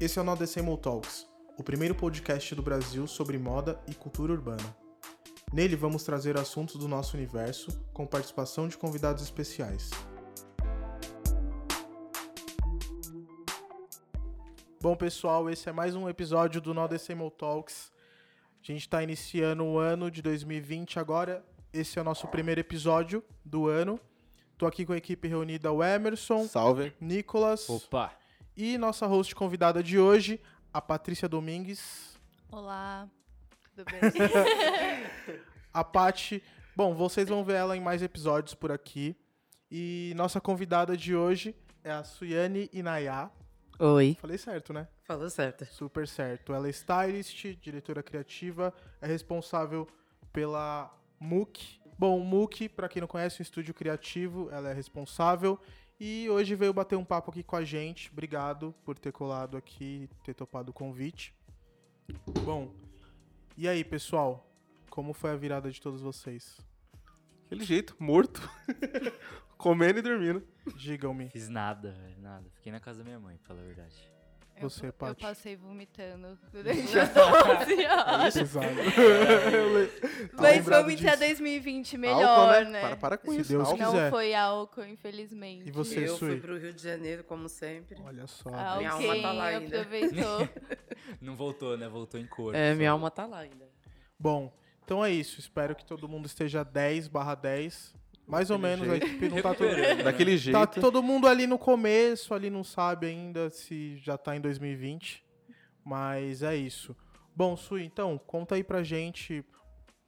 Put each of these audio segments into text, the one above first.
Esse é o Nodecemol Talks, o primeiro podcast do Brasil sobre moda e cultura urbana. Nele vamos trazer assuntos do nosso universo com participação de convidados especiais. Bom, pessoal, esse é mais um episódio do Nodecemol Talks. A gente está iniciando o ano de 2020 agora. Esse é o nosso primeiro episódio do ano. Tô aqui com a equipe reunida, o Emerson, Salve. Nicolas Opa! E nossa host convidada de hoje, a Patrícia Domingues. Olá, tudo bem? A Pati, bom, vocês vão ver ela em mais episódios por aqui. E nossa convidada de hoje é a Suyane Inayá. Oi. Falei certo, né? Falou certo. Super certo. Ela é stylist, diretora criativa, é responsável pela MOOC. Bom, o MOOC, para quem não conhece, é um estúdio criativo, ela é responsável. E hoje veio bater um papo aqui com a gente. Obrigado por ter colado aqui, ter topado o convite. Bom, e aí, pessoal? Como foi a virada de todos vocês? Aquele jeito, morto. Comendo e dormindo. Digam-me. Fiz nada, velho, nada. Fiquei na casa da minha mãe, pra falar a verdade. Eu- Você, eu, Paty. passei vomitando durante as 11 horas. Pesado. Mas lembrado vamos entrar disso. 2020 Álcool, melhor, né? né? Para, para com Se isso. Deus álcool. Não quiser. foi álcool, infelizmente. E você, eu Sui? fui pro Rio de Janeiro, como sempre. Olha só. Ah, Minha Alguém alma tá lá ainda. aproveitou. Não voltou, né? Voltou em cor. É, só. minha alma tá lá ainda. Bom, então é isso. Espero que todo mundo esteja 10 barra 10. Mais ou menos, a jeito. equipe não tá todo... Né? Daquele jeito. Tá todo mundo ali no começo, ali não sabe ainda se já tá em 2020. Mas é isso. Bom, Sui, então, conta aí pra gente.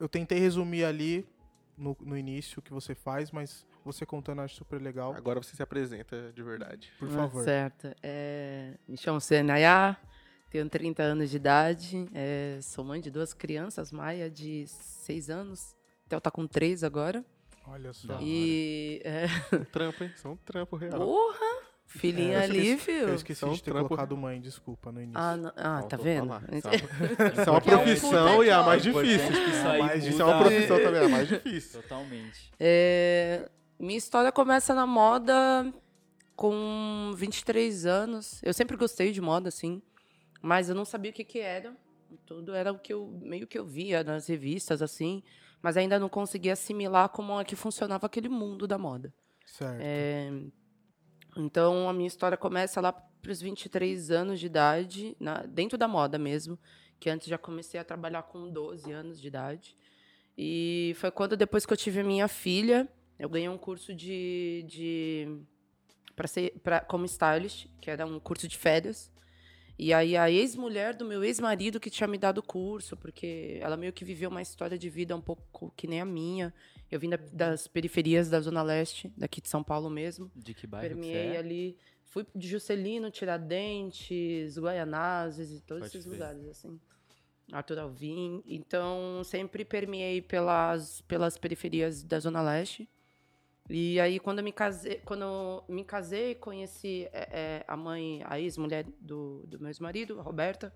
Eu tentei resumir ali no, no início o que você faz, mas você contando eu acho super legal. Agora você se apresenta de verdade. Por Ah, favor. Certo. É, me chamo Senayá, tenho 30 anos de idade, é, sou mãe de duas crianças, Maia de 6 anos, Theo tá com 3 agora. Olha só. E. É, Um trampo, hein? Isso é um trampo real. porra! Filhinha É, eu ali, Eu viu? esqueci Então, de ter trampo- colocado mãe, desculpa, no início. Ah, não- ah, tá vendo? Isso é uma- é uma é um profissão e é a mais difícil. Isso é muda uma profissão também, é a mais difícil. Totalmente. É, minha história começa na moda com 23 anos. Eu sempre gostei de moda, assim, mas eu não sabia o que, que era. Tudo era o que eu meio que eu via nas revistas, assim, mas ainda não conseguia assimilar como é que funcionava aquele mundo da moda. Certo. É, então, a minha história começa lá para os 23 anos de idade, na- dentro da moda mesmo, que antes já comecei a trabalhar com 12 anos de idade. E foi quando, depois que eu tive a minha filha, eu ganhei um curso de. de para ser pra, como stylist, que era um curso de férias. E aí a ex-mulher do meu ex-marido que tinha me dado o curso, porque ela meio que viveu uma história de vida um pouco que nem a minha. Eu vim da- das periferias da Zona Leste, daqui de São Paulo mesmo. De que bairro que Permeei é? ali. Fui de Juscelino, Tiradentes, Guaianazes e todos Pode esses crer. lugares, assim. Arthur Alvim. Então, sempre permeei pelas, pelas periferias da Zona Leste. E aí, quando eu me casei, quando eu me casei conheci é, é, a mãe, a ex-mulher do, do meu ex-marido, Roberta.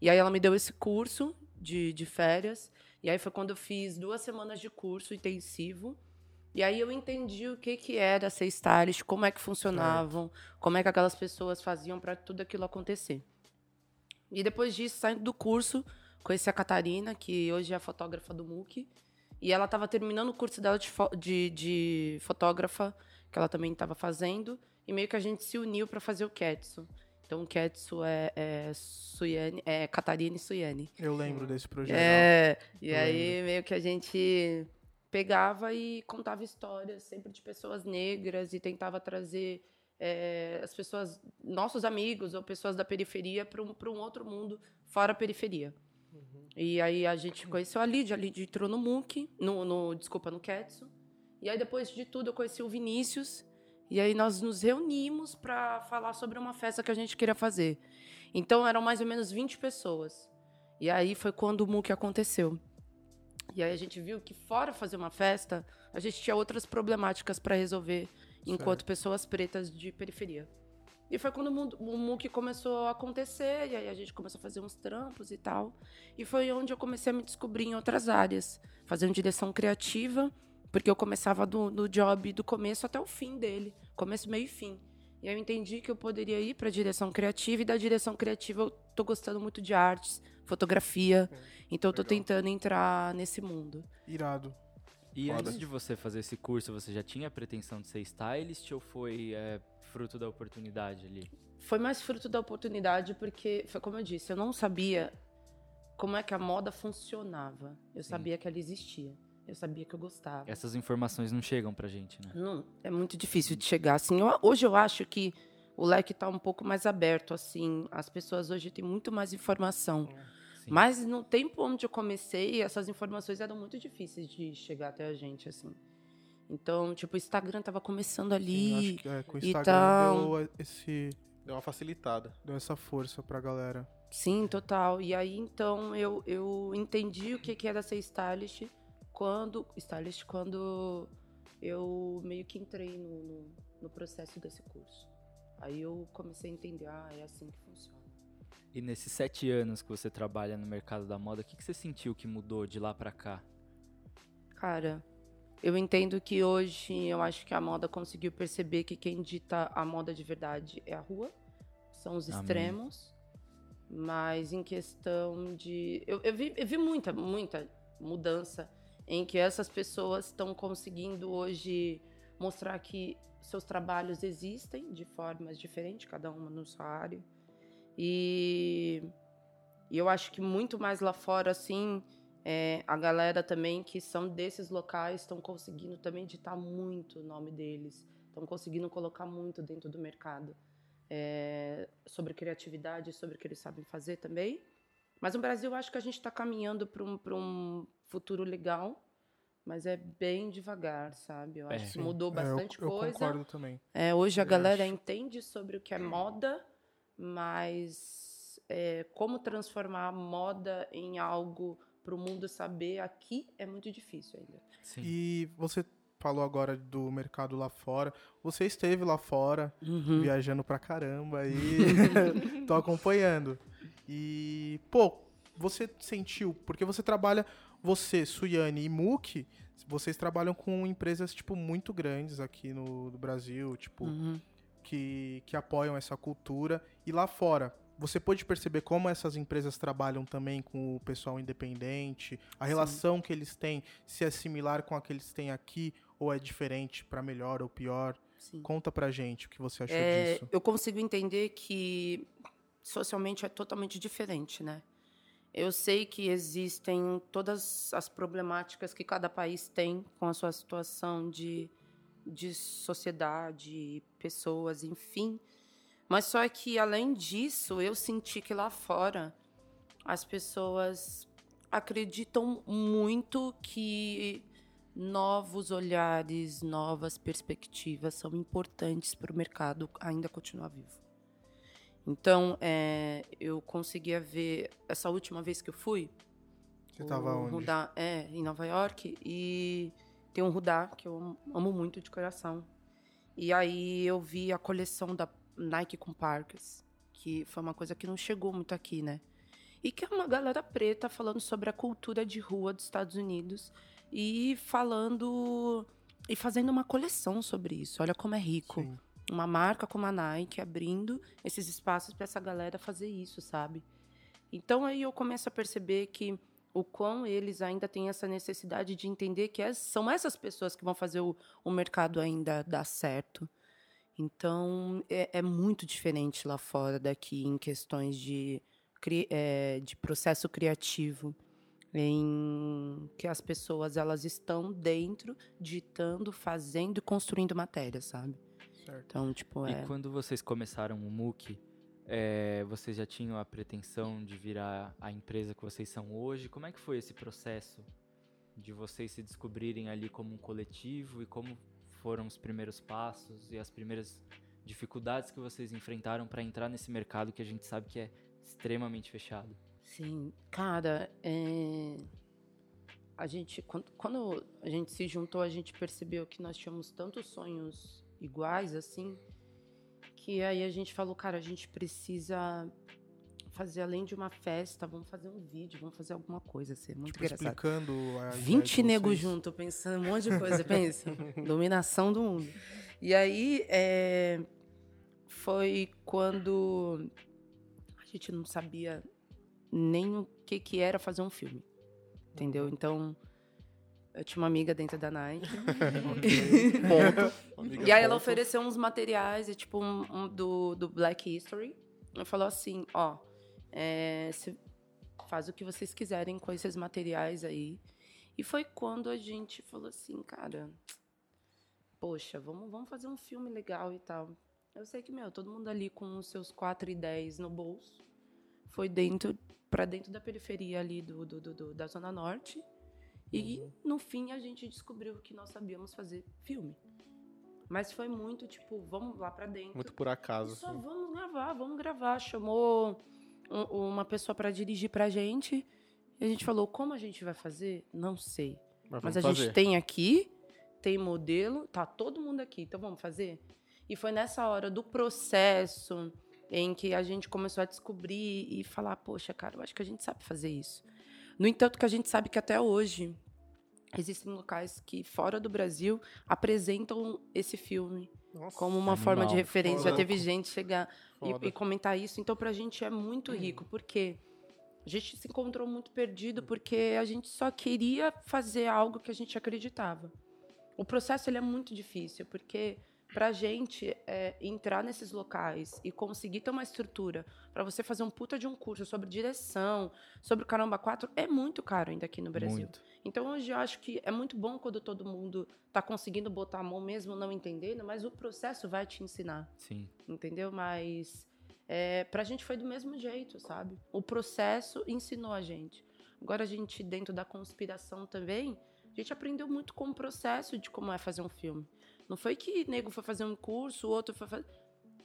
E aí, ela me deu esse curso de, de férias. E aí, foi quando eu fiz duas semanas de curso intensivo. E aí, eu entendi o que, que era ser stylist, como é que funcionavam, como é que aquelas pessoas faziam para tudo aquilo acontecer. E depois disso, saindo do curso, conheci a Catarina, que hoje é a fotógrafa do MOOC. E ela estava terminando o curso dela de, fo- de, de fotógrafa, que ela também estava fazendo. E meio que a gente se uniu para fazer o Ketsu. Então, o Ketsu é, é, Suyane, é Catarina e Suyane. Eu lembro desse projeto. É, e Eu aí meio que a gente pegava e contava histórias sempre de pessoas negras e tentava trazer é, as pessoas, nossos amigos ou pessoas da periferia para um, pra um outro mundo fora a periferia. E aí a gente conheceu a Lídia, a Lídia entrou no MOOC, no, no, desculpa, no Ketsu. E aí depois de tudo eu conheci o Vinícius, e aí nós nos reunimos para falar sobre uma festa que a gente queria fazer. Então eram mais ou menos 20 pessoas. E aí foi quando o MOOC aconteceu. E aí a gente viu que fora fazer uma festa, a gente tinha outras problemáticas para resolver enquanto pessoas pretas de periferia. E foi quando o MOOC começou a acontecer, e aí a gente começou a fazer uns trampos e tal. E foi onde eu comecei a me descobrir em outras áreas, fazendo direção criativa, porque eu começava do, do job do começo até o fim dele, começo, meio e fim. E aí eu entendi que eu poderia ir para a direção criativa e da direção criativa eu tô gostando muito de artes, fotografia. Então eu tô legal. tentando entrar nesse mundo. Irado. E Foda. antes de você fazer esse curso, você já tinha a pretensão de ser stylist ou foi é, fruto da oportunidade ali? Foi mais fruto da oportunidade porque, foi como eu disse, eu não sabia como é que a moda funcionava. Eu Sim. sabia que ela existia. Eu sabia que eu gostava. Essas informações não chegam pra gente, né? Não, é muito difícil de chegar assim. Eu- hoje eu acho que o leque está um pouco mais aberto assim. As pessoas hoje têm muito mais informação. Sim. Mas no tempo onde eu comecei, essas informações eram muito difíceis de chegar até a gente assim. Então, tipo, o Instagram estava começando Sim, ali. acho que é, com o e Instagram tal. deu esse Deu uma facilitada. deu essa força pra galera. Sim, total. E aí, então, eu, eu entendi o que, que era ser stylist quando, stylist quando eu meio que entrei no, no, no processo desse curso. Aí eu comecei a entender, ah, é assim que funciona. E nesses sete anos que você trabalha no mercado da moda, o que, que você sentiu que mudou de lá pra cá? Cara, eu entendo que hoje eu acho que a moda conseguiu perceber que quem dita a moda de verdade é a rua, são os Amém. extremos. Mas em questão de. Eu, eu vi, eu vi muita, muita mudança em que essas pessoas estão conseguindo hoje mostrar que seus trabalhos existem de formas diferentes, cada uma no sua área. E, e eu acho que muito mais lá fora, assim, é, a galera também que são desses locais estão conseguindo também ditar muito o nome deles, estão conseguindo colocar muito dentro do mercado é, sobre criatividade, sobre o que eles sabem fazer também. Mas no Brasil eu acho que a gente está caminhando para um, pra um futuro legal, mas é bem devagar, sabe? Eu acho É. que mudou É, eu- bastante eu, coisa. concordo também. É, hoje a Eu galera acho. entende sobre o que é moda, mas é, como transformar a moda em algo para o mundo saber aqui é muito difícil ainda. Sim. E você falou agora do mercado lá fora. Você esteve lá fora, Uhum. viajando pra caramba e tô acompanhando. E, pô, você sentiu, porque você trabalha, você, Suyane e Muki, vocês trabalham com empresas, tipo, muito grandes aqui no, no Brasil, tipo, Uhum. que, que apoiam essa cultura. E lá fora, você pôde perceber como essas empresas trabalham também com o pessoal independente? A relação que eles têm, se é similar com a que eles têm aqui, ou é diferente pra melhor ou pior? Sim. Conta pra gente o que você achou É, disso. eu consigo entender que socialmente é totalmente diferente, né? Eu sei que existem todas as problemáticas que cada país tem com a sua situação de, de sociedade, pessoas, enfim. Mas só que, além disso, eu senti que lá fora as pessoas acreditam muito que novos olhares, novas perspectivas são importantes para o mercado ainda continuar vivo. Então, é, eu conseguia ver essa última vez que eu fui. Você tava o onde? Rudá, é, em Nova York. E tem um Rudá que eu amo- amo muito de coração. E aí eu vi a coleção da Nike com Parkers, que foi uma coisa que não chegou muito aqui, né? E que é uma galera preta falando sobre a cultura de rua dos Estados Unidos e falando e fazendo uma coleção sobre isso. Olha como é rico Sim. uma marca como a Nike abrindo esses espaços para essa galera fazer isso, sabe? Então aí eu começo a perceber que o quão eles ainda têm essa necessidade de entender que es- são essas pessoas que vão fazer o, o mercado ainda dar certo. Então é, é muito diferente lá fora daqui em questões de, é, de processo criativo em que as pessoas elas estão dentro ditando, fazendo e construindo matéria, sabe? Certo. Então, tipo, é. E quando vocês começaram o MOOC, é, vocês já tinham a pretensão de virar a empresa que vocês são hoje? Como é que foi esse processo de vocês se descobrirem ali como um coletivo e como foram os primeiros passos e as primeiras dificuldades que vocês enfrentaram para entrar nesse mercado que a gente sabe que é extremamente fechado? Sim, cara, é, a gente quando, quando a gente se juntou, a gente percebeu que nós tínhamos tantos sonhos iguais assim, que aí a gente falou, cara, a gente precisa fazer além de uma festa, vamos fazer um vídeo, vamos fazer alguma coisa, ser muito Tipo, engraçado. explicando a ideia 20 de negros juntos, pensando um monte de coisa, pensa. Dominação do mundo. E aí, é, foi quando a gente não sabia nem o que, que era fazer um filme. Entendeu? Então, eu tinha uma amiga dentro da Nike. E aí ela ofereceu uns materiais, tipo, um, um do, do Black History. Ela falou assim, ó, é, faz o que vocês quiserem com esses materiais aí. E foi quando a gente falou assim, cara, poxa, vamos, vamos fazer um filme legal e tal. Eu sei que, meu, todo mundo ali com os seus 4 e 10 no bolso, foi dentro para dentro da periferia ali do, do, do- do- da Zona Norte. E, no fim, a gente descobriu que nós sabíamos fazer filme. Mas foi muito, tipo, vamos lá pra dentro. Muito por acaso. Só assim. vamos gravar, vamos gravar. Chamou um- uma pessoa pra dirigir pra gente. E a gente falou, como a gente vai fazer? Não sei. Mas, Mas a fazer. gente tem aqui, tem modelo, tá todo mundo aqui, então vamos fazer? E foi nessa hora do processo em que a gente começou a descobrir e falar, poxa, cara, eu acho que a gente sabe fazer isso. No entanto, que a gente sabe que até hoje existem locais que fora do Brasil apresentam esse filme Nossa, como uma forma de animal, referência. Já teve gente chegar e- e, comentar isso. Então, pra gente é muito rico, porque a gente se encontrou muito perdido, porque a gente só queria fazer algo que a gente acreditava. O processo ele é muito difícil, porque pra gente é, entrar nesses locais e conseguir ter uma estrutura para você fazer um puta de um curso sobre direção, sobre o Caramba 4, é muito caro ainda aqui no Brasil. Muito. Então hoje eu acho que é muito bom quando todo mundo está conseguindo botar a mão mesmo não entendendo, mas o processo vai te ensinar, Sim. entendeu? Mas é, pra gente foi do mesmo jeito, sabe? O processo ensinou a gente. Agora a gente, dentro da conspiração também, a gente aprendeu muito com o processo de como é fazer um filme. Não foi que nego foi fazer um curso, o outro foi fazer.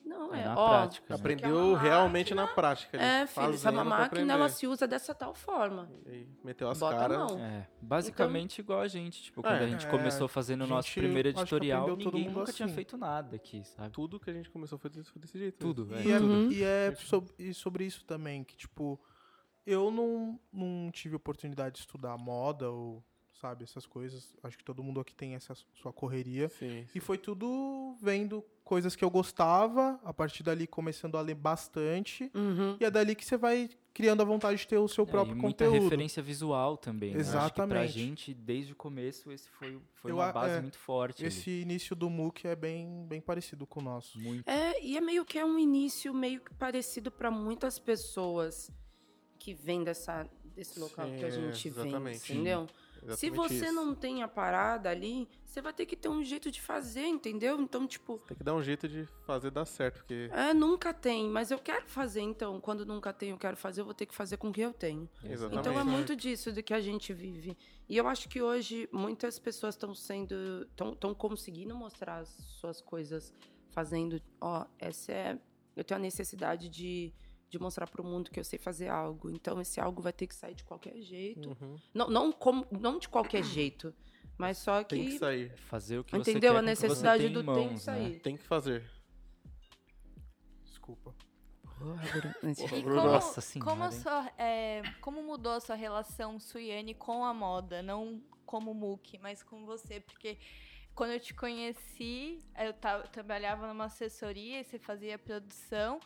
Não, É é, na ó, prática, né? é Aprendeu uma realmente máquina. na prática. É, filho, essa é máquina, ela se usa dessa tal forma. E meteu as caras. É, basicamente igual a gente. Tipo, quando É, a gente é, começou fazendo o nosso primeiro editorial, ninguém mundo nunca tinha assim. feito nada aqui, sabe? Tudo que a gente começou foi desse, foi desse jeito. Tudo, velho. E é, Uhum. e é sob- e sobre isso também, que, tipo, eu não, não tive oportunidade de estudar moda ou, sabe, essas coisas. Acho que todo mundo aqui tem essa sua correria. Sim. E foi tudo vendo coisas que eu gostava, a partir dali começando a ler bastante. Uhum. E é dali que você vai criando a vontade de ter o seu É, próprio e muita conteúdo. referência visual também. né? Acho que pra Exatamente. gente, desde o começo, esse foi, foi Eu uma base é, muito forte. ali. Esse início do MOOC é bem, bem parecido com o nosso. Muito. É, e é meio que é um início meio que parecido para muitas pessoas que vêm dessa, desse local Sim, que a é, gente vem, exatamente. entendeu? Se Exatamente você isso. não tem a parada ali, você vai ter que ter um jeito de fazer, entendeu? Então, tipo, Tem que dar um jeito de fazer dar certo, porque. é, nunca tem, mas eu quero fazer, então, quando nunca tem, eu quero fazer, eu vou ter que fazer com o que eu tenho. Exatamente. Então é muito disso do que a gente vive. E eu acho que hoje muitas pessoas estão sendo. estão conseguindo mostrar as suas coisas fazendo. Ó, essa é. Eu tenho a necessidade de, de mostrar para o mundo que eu sei fazer algo. Então esse algo vai ter que sair de qualquer jeito. Uhum. Não, não, como, não de qualquer jeito, mas só que. Tem que sair. Fazer o que você Entendeu? quer A necessidade tem do em tem que mãos, né? sair. Tem que fazer. Desculpa. E como, Nossa senhora, como, sua, é, como mudou a sua relação, Suiane, com a moda? Não como Muki, mas com você? Porque quando eu te conheci, eu, eu trabalhava numa assessoria, e você fazia produção,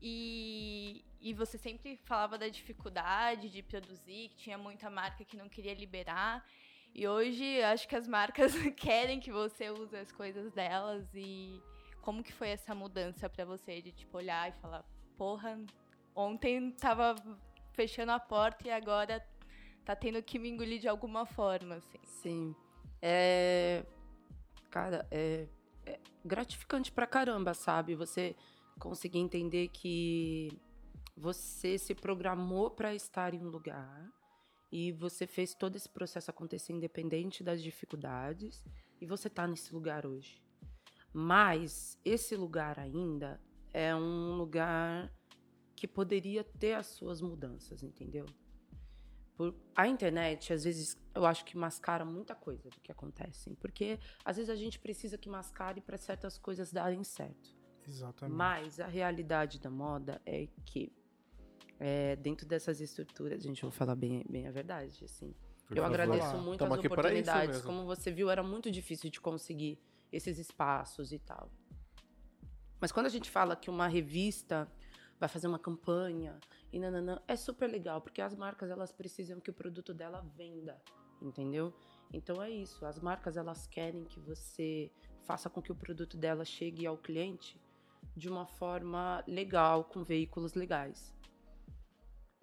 e, e você sempre falava da dificuldade de produzir, que tinha muita marca que não queria liberar. E hoje acho que as marcas querem que você use as coisas delas e como que foi essa mudança pra você de tipo olhar e falar, porra, ontem tava fechando a porta e agora tá tendo que me engolir de alguma forma, assim. Sim. É. Cara, é, é gratificante pra caramba, sabe? Você conseguir entender que você se programou pra estar em um lugar e você fez todo esse processo acontecer independente das dificuldades e você tá nesse lugar hoje. Mas esse lugar ainda é um lugar que poderia ter as suas mudanças, entendeu? Por, a internet, às vezes, eu acho que mascara muita coisa do que acontece. Porque, às vezes, a gente precisa que mascare para certas coisas darem certo. Exatamente. Mas a realidade da moda é que, é, dentro dessas estruturas, gente, eu vou falar bem, bem a verdade, assim. Por eu favor. agradeço muito Tamo as oportunidades. Como você viu, era muito difícil de conseguir esses espaços e tal. Mas quando a gente fala que uma revista vai fazer uma campanha e nananã, é super legal, porque as marcas elas precisam que o produto dela venda, entendeu? Então é isso, as marcas elas querem que você faça com que o produto dela chegue ao cliente de uma forma legal, com veículos legais.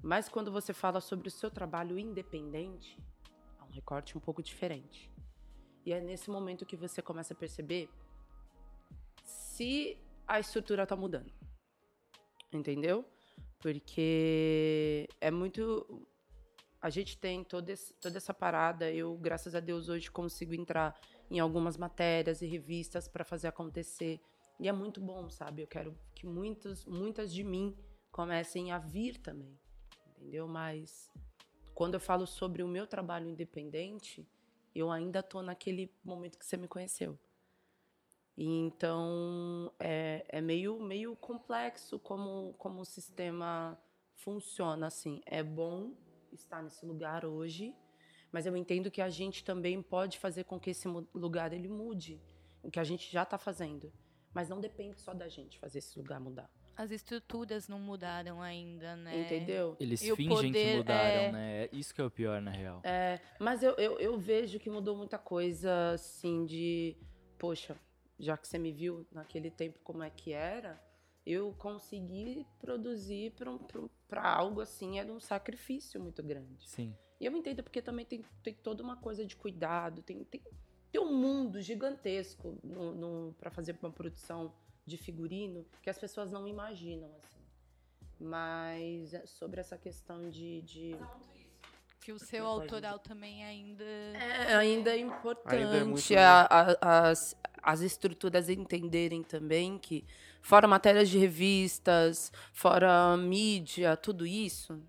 Mas quando você fala sobre o seu trabalho independente, é um recorte um pouco diferente. E é nesse momento que você começa a perceber se a estrutura está mudando. Entendeu? Porque é muito. A gente tem toda, esse, toda essa parada. Eu, graças a Deus, hoje consigo entrar em algumas matérias e revistas para fazer acontecer. E é muito bom, sabe? Eu quero que muitos, muitas de mim comecem a vir também. Entendeu? Mas quando eu falo sobre o meu trabalho independente, eu ainda tô naquele momento que você me conheceu. E então é, é meio, meio complexo como, como o sistema funciona assim. É bom estar nesse lugar hoje, mas eu entendo que a gente também pode fazer com que esse lugar ele mude, o que a gente já está fazendo. Mas não depende só da gente fazer esse lugar mudar. As estruturas não mudaram ainda, né? Entendeu? Eles E fingem que mudaram, é- né? Isso que é o pior, na real. É, mas eu, eu, eu vejo que mudou muita coisa, assim, de... Poxa, já que você me viu naquele tempo como é que era, eu consegui produzir para algo, assim, era um sacrifício muito grande. Sim. E eu entendo porque também tem, tem toda uma coisa de cuidado, tem, tem, tem um mundo gigantesco no, no, para fazer uma produção de figurino que as pessoas não imaginam, assim. Mas é sobre essa questão de... de... Que o seu autoral também ainda. É, ainda é importante Ainda é muito, a- a- as, as estruturas entenderem também que, fora matérias de revistas, fora mídia, tudo isso,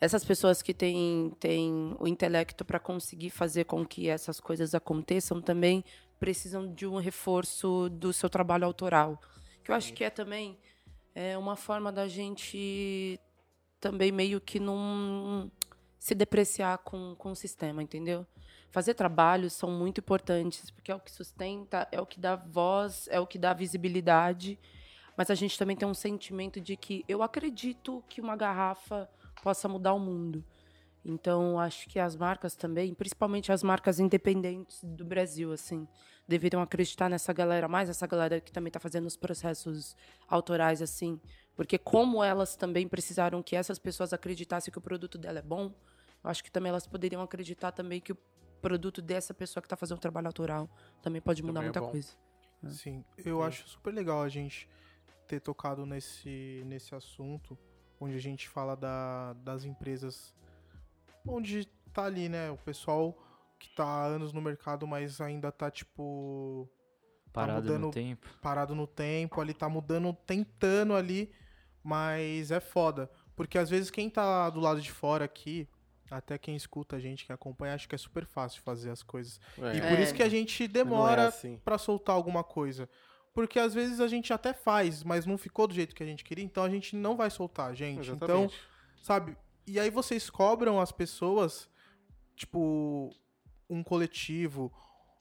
essas pessoas que têm, têm o intelecto para conseguir fazer com que essas coisas aconteçam também precisam de um reforço do seu trabalho autoral. Que eu acho que é também é uma forma da gente também meio que não se depreciar com, com o sistema, entendeu? Fazer trabalhos são muito importantes, porque é o que sustenta, é o que dá voz, é o que dá visibilidade. Mas a gente também tem um sentimento de que eu acredito que uma garrafa possa mudar o mundo. Então, acho que as marcas também, principalmente as marcas independentes do Brasil, assim, deveriam acreditar nessa galera, mais essa galera que também está fazendo os processos autorais, assim. Porque como elas também precisaram que essas pessoas acreditassem que o produto dela é bom, eu acho que também elas poderiam acreditar também que o produto dessa pessoa que está fazendo o trabalho autoral também pode mudar Também é muita bom. coisa. Sim, eu acho super legal a gente ter tocado nesse, nesse assunto, onde a gente fala da, das empresas, onde tá ali, né, o pessoal que tá há anos no mercado, mas ainda tá, tipo, Parado no mudando- tempo. parado no tempo, ali tá mudando, tentando ali, mas é foda. Porque às vezes quem tá do lado de fora aqui, até quem escuta a gente, que acompanha, acha que é super fácil fazer as coisas. E É, por isso que a gente demora não é assim. pra soltar alguma coisa. Porque às vezes a gente até faz, mas não ficou do jeito que a gente queria, então a gente não vai soltar, gente. Então, Exatamente. sabe? E aí vocês cobram as pessoas, tipo, um coletivo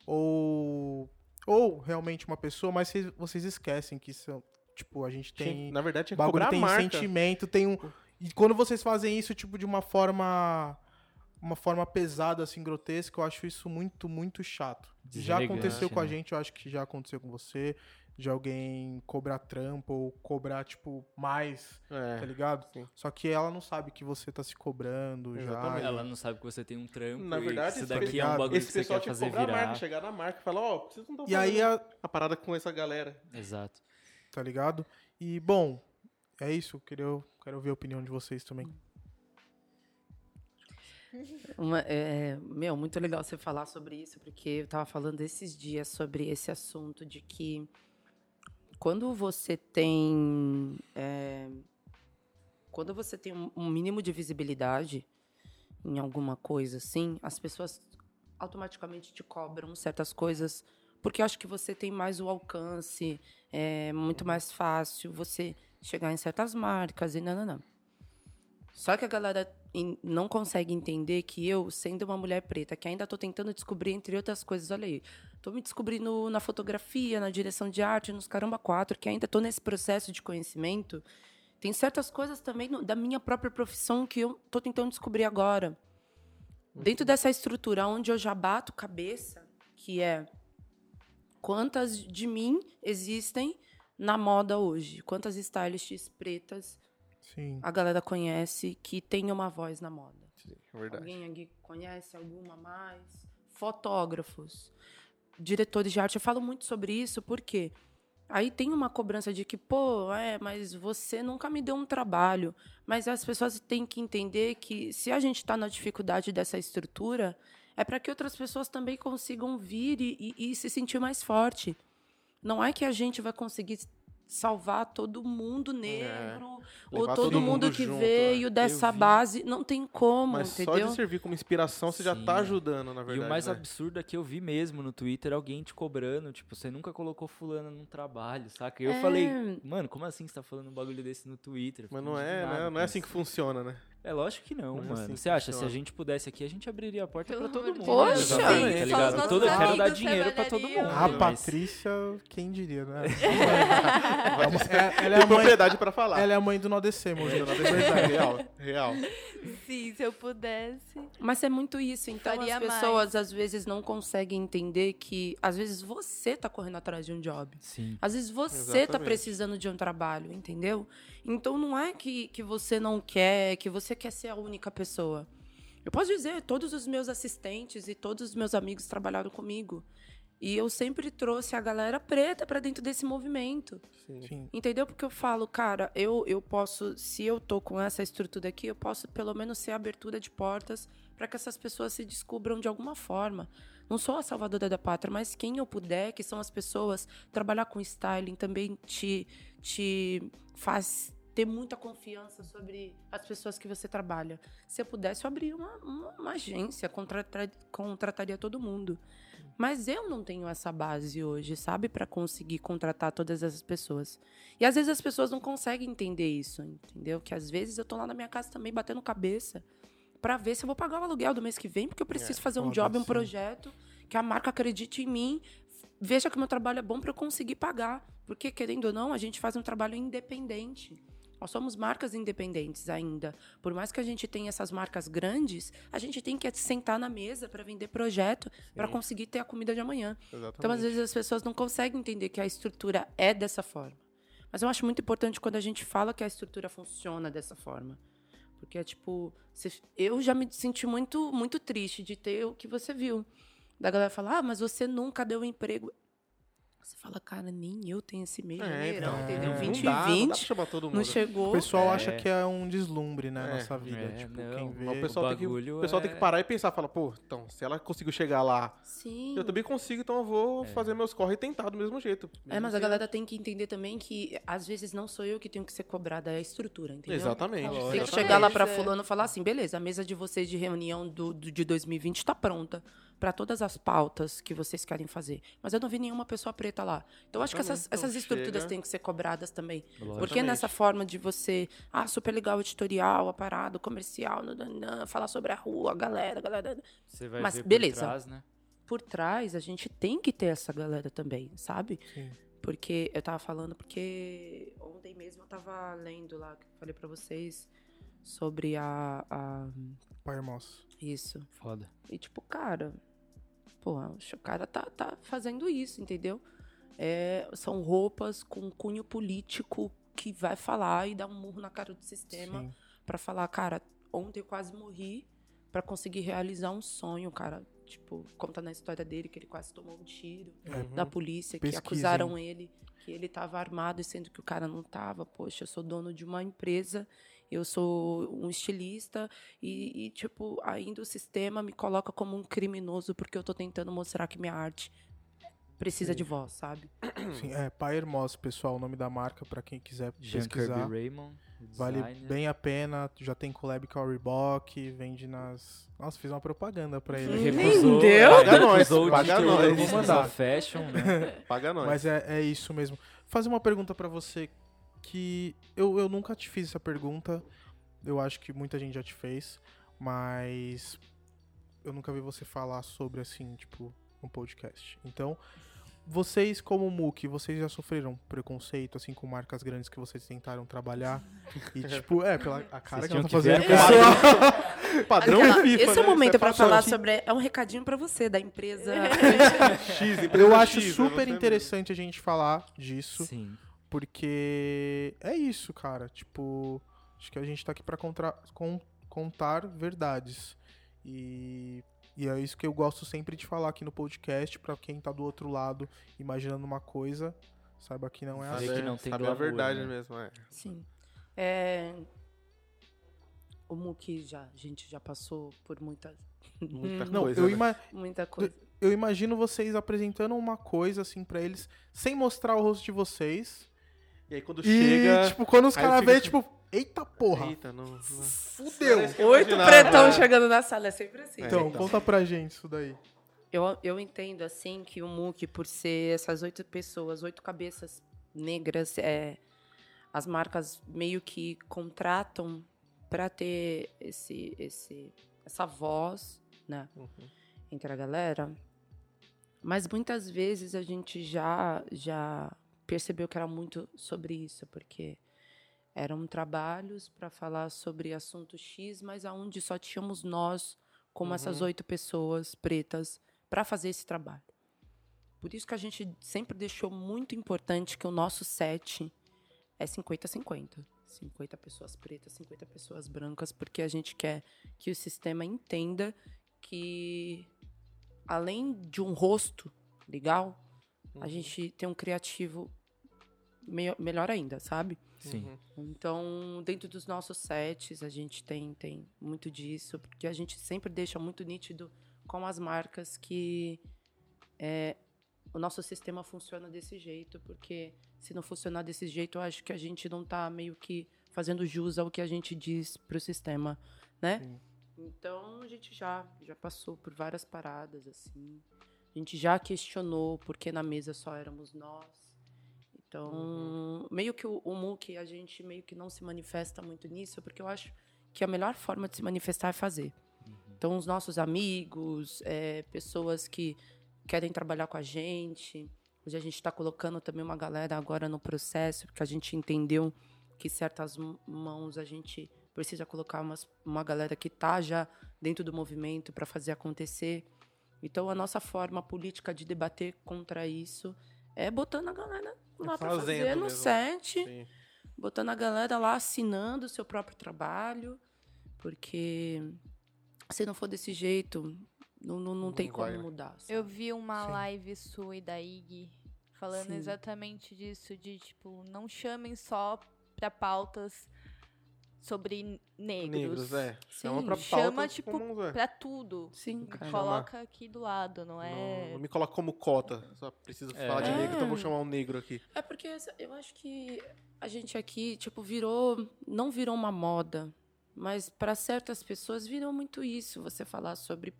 ou ou realmente uma pessoa, mas vocês, vocês esquecem que são, tipo, a gente tem na verdade, tinha que bagulho tem marca. sentimento, tem um e quando vocês fazem isso tipo de uma forma uma forma pesada assim grotesca, eu acho isso muito muito chato. Já Deselegante, aconteceu com a né? gente, eu acho que já aconteceu com você, de alguém cobrar trampo ou cobrar tipo mais, É. tá ligado? sim. Só que ela não sabe que você tá se cobrando Exatamente. já. Ela não sabe que você tem um trampo. Na e verdade, isso tá daqui é um bagulho Esse que você pessoal quer tinha que fazer cobrar a virar. marca, chegar na marca e falar, ó, vocês não estão E aí, a, a parada com essa galera. Exato. tá ligado? E bom, é isso, quero quero ver a opinião de vocês também. Uma- é, meu, muito legal você falar sobre isso, porque eu tava falando esses dias sobre esse assunto de que quando você tem é, quando você tem um, mínimo de visibilidade em alguma coisa assim, as pessoas automaticamente te cobram certas coisas porque acho que você tem mais o alcance, é muito mais fácil você chegar em certas marcas e não, não, não. Só que a galera não consegue entender que eu, sendo uma mulher preta, que ainda tô tentando descobrir, entre outras coisas, olha aí, tô me descobrindo na fotografia, na direção de arte, nos caramba quatro, que ainda tô nesse processo de conhecimento, tem certas coisas também no- da minha própria profissão que eu tô tentando descobrir agora. Dentro dessa estrutura onde eu já bato cabeça, que é quantas de mim existem na moda hoje? Quantas stylists pretas Sim. a galera conhece que tem uma voz na moda? Sim, é verdade. Alguém aqui conhece alguma mais? Fotógrafos, diretores de arte. Eu falo muito sobre isso porque aí tem uma cobrança de que, pô, é, mas você nunca me deu um trabalho. Mas as pessoas têm que entender que se a gente está na dificuldade dessa estrutura, é para que outras pessoas também consigam vir e, e- e se sentir mais forte. Não é que a gente vai conseguir salvar todo mundo negro ou Levar todo, todo mundo, mundo que junto, veio é. dessa base. Não tem como, Mas só entendeu? de servir como inspiração, você já Sim. tá ajudando, na E verdade. o mais né? absurdo é que eu vi mesmo no Twitter alguém te cobrando, tipo, você nunca colocou fulano num trabalho, saca? E eu É. falei, mano, como assim você tá falando um bagulho desse no Twitter? Mas Fiquei não é, indignado né? Não é assim que funciona, né? É lógico que não, é mano. assim que você acha, se a gente pudesse aqui, a gente abriria a porta pra todo mundo. Né? Poxa, sim, tá ligado? Todo, eu quero dar dinheiro pra todo mundo. A mas- Patrícia, quem diria, né? É- ter- ela, é a mãe, propriedade pra falar. ela é a mãe do NoDC, moleque. Não, não, verdade, real, real. Sim, se eu pudesse. Mas é muito isso. Então Faria as pessoas às vezes não conseguem entender que às vezes você tá correndo atrás de um job. Sim. Às vezes você tá Exatamente. precisando de um trabalho, entendeu? Então não é que, que você não quer, que você quer ser a única pessoa. Eu posso dizer, todos os meus assistentes e todos os meus amigos trabalharam comigo. E eu sempre trouxe a galera preta para dentro desse movimento. Sim. Entendeu? Porque eu falo, cara, eu, eu posso, se eu tô com essa estrutura aqui, eu posso pelo menos ser a abertura de portas para que essas pessoas se descubram de alguma forma. Não sou a salvadora da pátria, mas quem eu puder, que são as pessoas, trabalhar com styling também te, te faz ter muita confiança sobre as pessoas que você trabalha. Se eu pudesse, eu abriria uma, uma, uma agência, contratar, contrataria todo mundo. Mas eu não tenho essa base hoje, sabe, para conseguir contratar todas essas pessoas. E às vezes as pessoas não conseguem entender isso, entendeu? Que às vezes eu tô lá na minha casa também batendo cabeça para ver se eu vou pagar o aluguel do mês que vem, porque eu preciso fazer um job, um sim. projeto, que a marca acredite em mim, veja que o meu trabalho é bom para eu conseguir pagar. Porque, querendo ou não, a gente faz um trabalho independente. Nós somos marcas independentes ainda. Por mais que a gente tenha essas marcas grandes, a gente tem que sentar na mesa para vender projeto, para conseguir ter a comida de amanhã. Exatamente. Então, às vezes, as pessoas não conseguem entender que a estrutura é dessa forma. Mas eu acho muito importante quando a gente fala que a estrutura funciona dessa forma. Porque é tipo. eu já me senti muito, muito triste de ter o que você viu. Da galera falar, ah, mas você nunca deu emprego. Você fala, cara, nem eu tenho esse meio, É, janeirão, então, entendeu? é. Não 20 dá, e não dá pra 20, chamar todo mundo. não chegou. O pessoal É. acha que é um deslumbre, né, É, nossa vida. é, tipo, não, quem vê... O pessoal, tem que, o pessoal tem é- que parar e pensar, fala, pô, então, se ela conseguiu chegar lá, Sim. eu também consigo, então eu vou É. fazer meus corre e tentar do mesmo jeito. É, Mesmo mas a galera tem que entender também que às vezes não sou eu que tenho que ser cobrada, é a estrutura, entendeu? Exatamente. Tem que chegar lá pra É. fulano e falar assim, beleza, a mesa de vocês de reunião do, do- de 2020 está pronta para todas as pautas que vocês querem fazer. Mas eu não vi nenhuma pessoa preta lá. Então acho que essas, Exatamente. Então, essas estruturas chega- têm que ser cobradas também. Lógico. Porque nessa forma de você, ah, super legal o editorial, a parada, o comercial, nananã, falar sobre a rua, a galera, a galera. Você vai Mas ver por beleza. trás, né? Por trás, a gente tem que ter essa galera também, sabe? Sim. Porque eu tava falando, porque ontem mesmo eu tava lendo lá, que eu falei pra vocês, sobre a- a Pai Hermoso. isso. Foda. E tipo, cara, pô, o cara tá, tá fazendo isso, entendeu? É, são roupas com cunho político que vai falar e dar um murro na cara do sistema pra falar, cara, ontem eu quase morri pra conseguir realizar um sonho, cara. Tipo, conta na história dele que ele quase tomou um tiro É, da polícia, que Pesquisem. acusaram ele que ele estava armado, e sendo que o cara não estava. Poxa, eu sou dono de uma empresa, eu sou um estilista, e, e, tipo, ainda o sistema me coloca como um criminoso porque eu tô tentando mostrar que minha arte precisa de voz, sabe? Sim, é, Pai Hermoso, pessoal, o nome da marca, pra quem quiser Jean pesquisar. Kirby Raymond, Vale bem a pena, já tem collab com a Reebok, vende nas... Nossa, fiz uma propaganda pra ele. Ele aqui. recusou, deu? ele Paga nós, paga nós. Vou mandar. Fashion, né? Paga nós. Mas é, é isso mesmo. Fazer uma pergunta pra você que eu, eu nunca te fiz essa pergunta eu acho que muita gente já te fez, mas eu nunca vi você falar sobre assim, tipo, um podcast. Então, vocês como MOOC, vocês já sofreram preconceito assim com marcas grandes que vocês tentaram trabalhar? E tipo, é, pela a cara Vocês que ela tá que fazendo, a pessoal. Padrão Aquela- FIFA, esse é o né? momento Você pra fala falar que- sobre. É um recadinho pra você, da empresa. X, empresa Eu acho X, super interessante a gente falar disso, Sim. Porque é isso, cara. Tipo, acho que a gente tá aqui pra contra- con- contar verdades. E, e é isso que eu gosto sempre de falar aqui no podcast, pra quem tá do outro lado imaginando uma coisa, saiba que não é assim. que não tem sabe a glamour, verdade né? mesmo, é. Sim. É, O MOOC já, a gente já passou por muita, Muita Não, coisa. eu, né? ima- muita coisa. eu imagino vocês apresentando uma coisa assim pra eles, sem mostrar o rosto de vocês. E aí quando E, chega. tipo, quando os caras vê, assim, tipo, eita porra, Eita, não. não. fudeu. Eu Oito pretão né? chegando na sala, é sempre assim. É. Então, então. conta pra gente isso daí. Eu, eu entendo, assim, que o MOOC, por ser essas oito pessoas, oito cabeças negras, é, as marcas meio que contratam para ter esse, esse, essa voz, né, Uhum. entre a galera. Mas muitas vezes a gente já, já percebeu que era muito sobre isso, porque eram trabalhos para falar sobre assunto X, mas aonde só tínhamos nós, como essas Uhum. oito pessoas pretas, para fazer esse trabalho. Por isso que a gente sempre deixou muito importante que o nosso set é 50-50. 50 pessoas pretas, 50 pessoas brancas, porque a gente quer que o sistema entenda que, além de um rosto legal, Uhum. a gente tem um criativo meio- melhor ainda, sabe? Sim. Uhum. Então, dentro dos nossos sets, a gente tem, tem muito disso, porque a gente sempre deixa muito nítido com as marcas que é, o nosso sistema funciona desse jeito, porque se não funcionar desse jeito, eu acho que a gente não está meio que fazendo jus ao que a gente diz para o sistema, né? Sim. Então, a gente já, já passou por várias paradas, assim. A gente já questionou porque na mesa só éramos nós. Então, meio que o, o MOOC, a gente meio que não se manifesta muito nisso, porque eu acho que a melhor forma de se manifestar é fazer. Então, os nossos amigos, é, pessoas que querem trabalhar com a gente. Hoje a gente está colocando também uma galera agora no processo, porque a gente entendeu que certas mãos a gente precisa colocar umas, uma galera que está já dentro do movimento para fazer acontecer. Então, a nossa forma política de debater contra isso é botando a galera lá para fazendo fazer no mesmo. set Sim. botando a galera lá assinando o seu próprio trabalho, porque se não for desse jeito, não, não, não tem Não como vai, né? mudar. Eu sabe? vi uma Sim. live sua e da Ig falando Sim. exatamente disso, de tipo, não chamem só pra pautas sobre negros. Negros, é. Sim. Chama pra Chama, pautas tipo, comuns, é. Pra tudo. Sim, cara. coloca aqui do lado, não Não, é? não me coloca como cota. Só preciso É. falar de negro, então É. vou chamar um negro aqui. É porque essa- eu acho que a gente aqui, tipo, virou. Não virou uma moda, mas para certas pessoas virou muito isso. Você falar sobre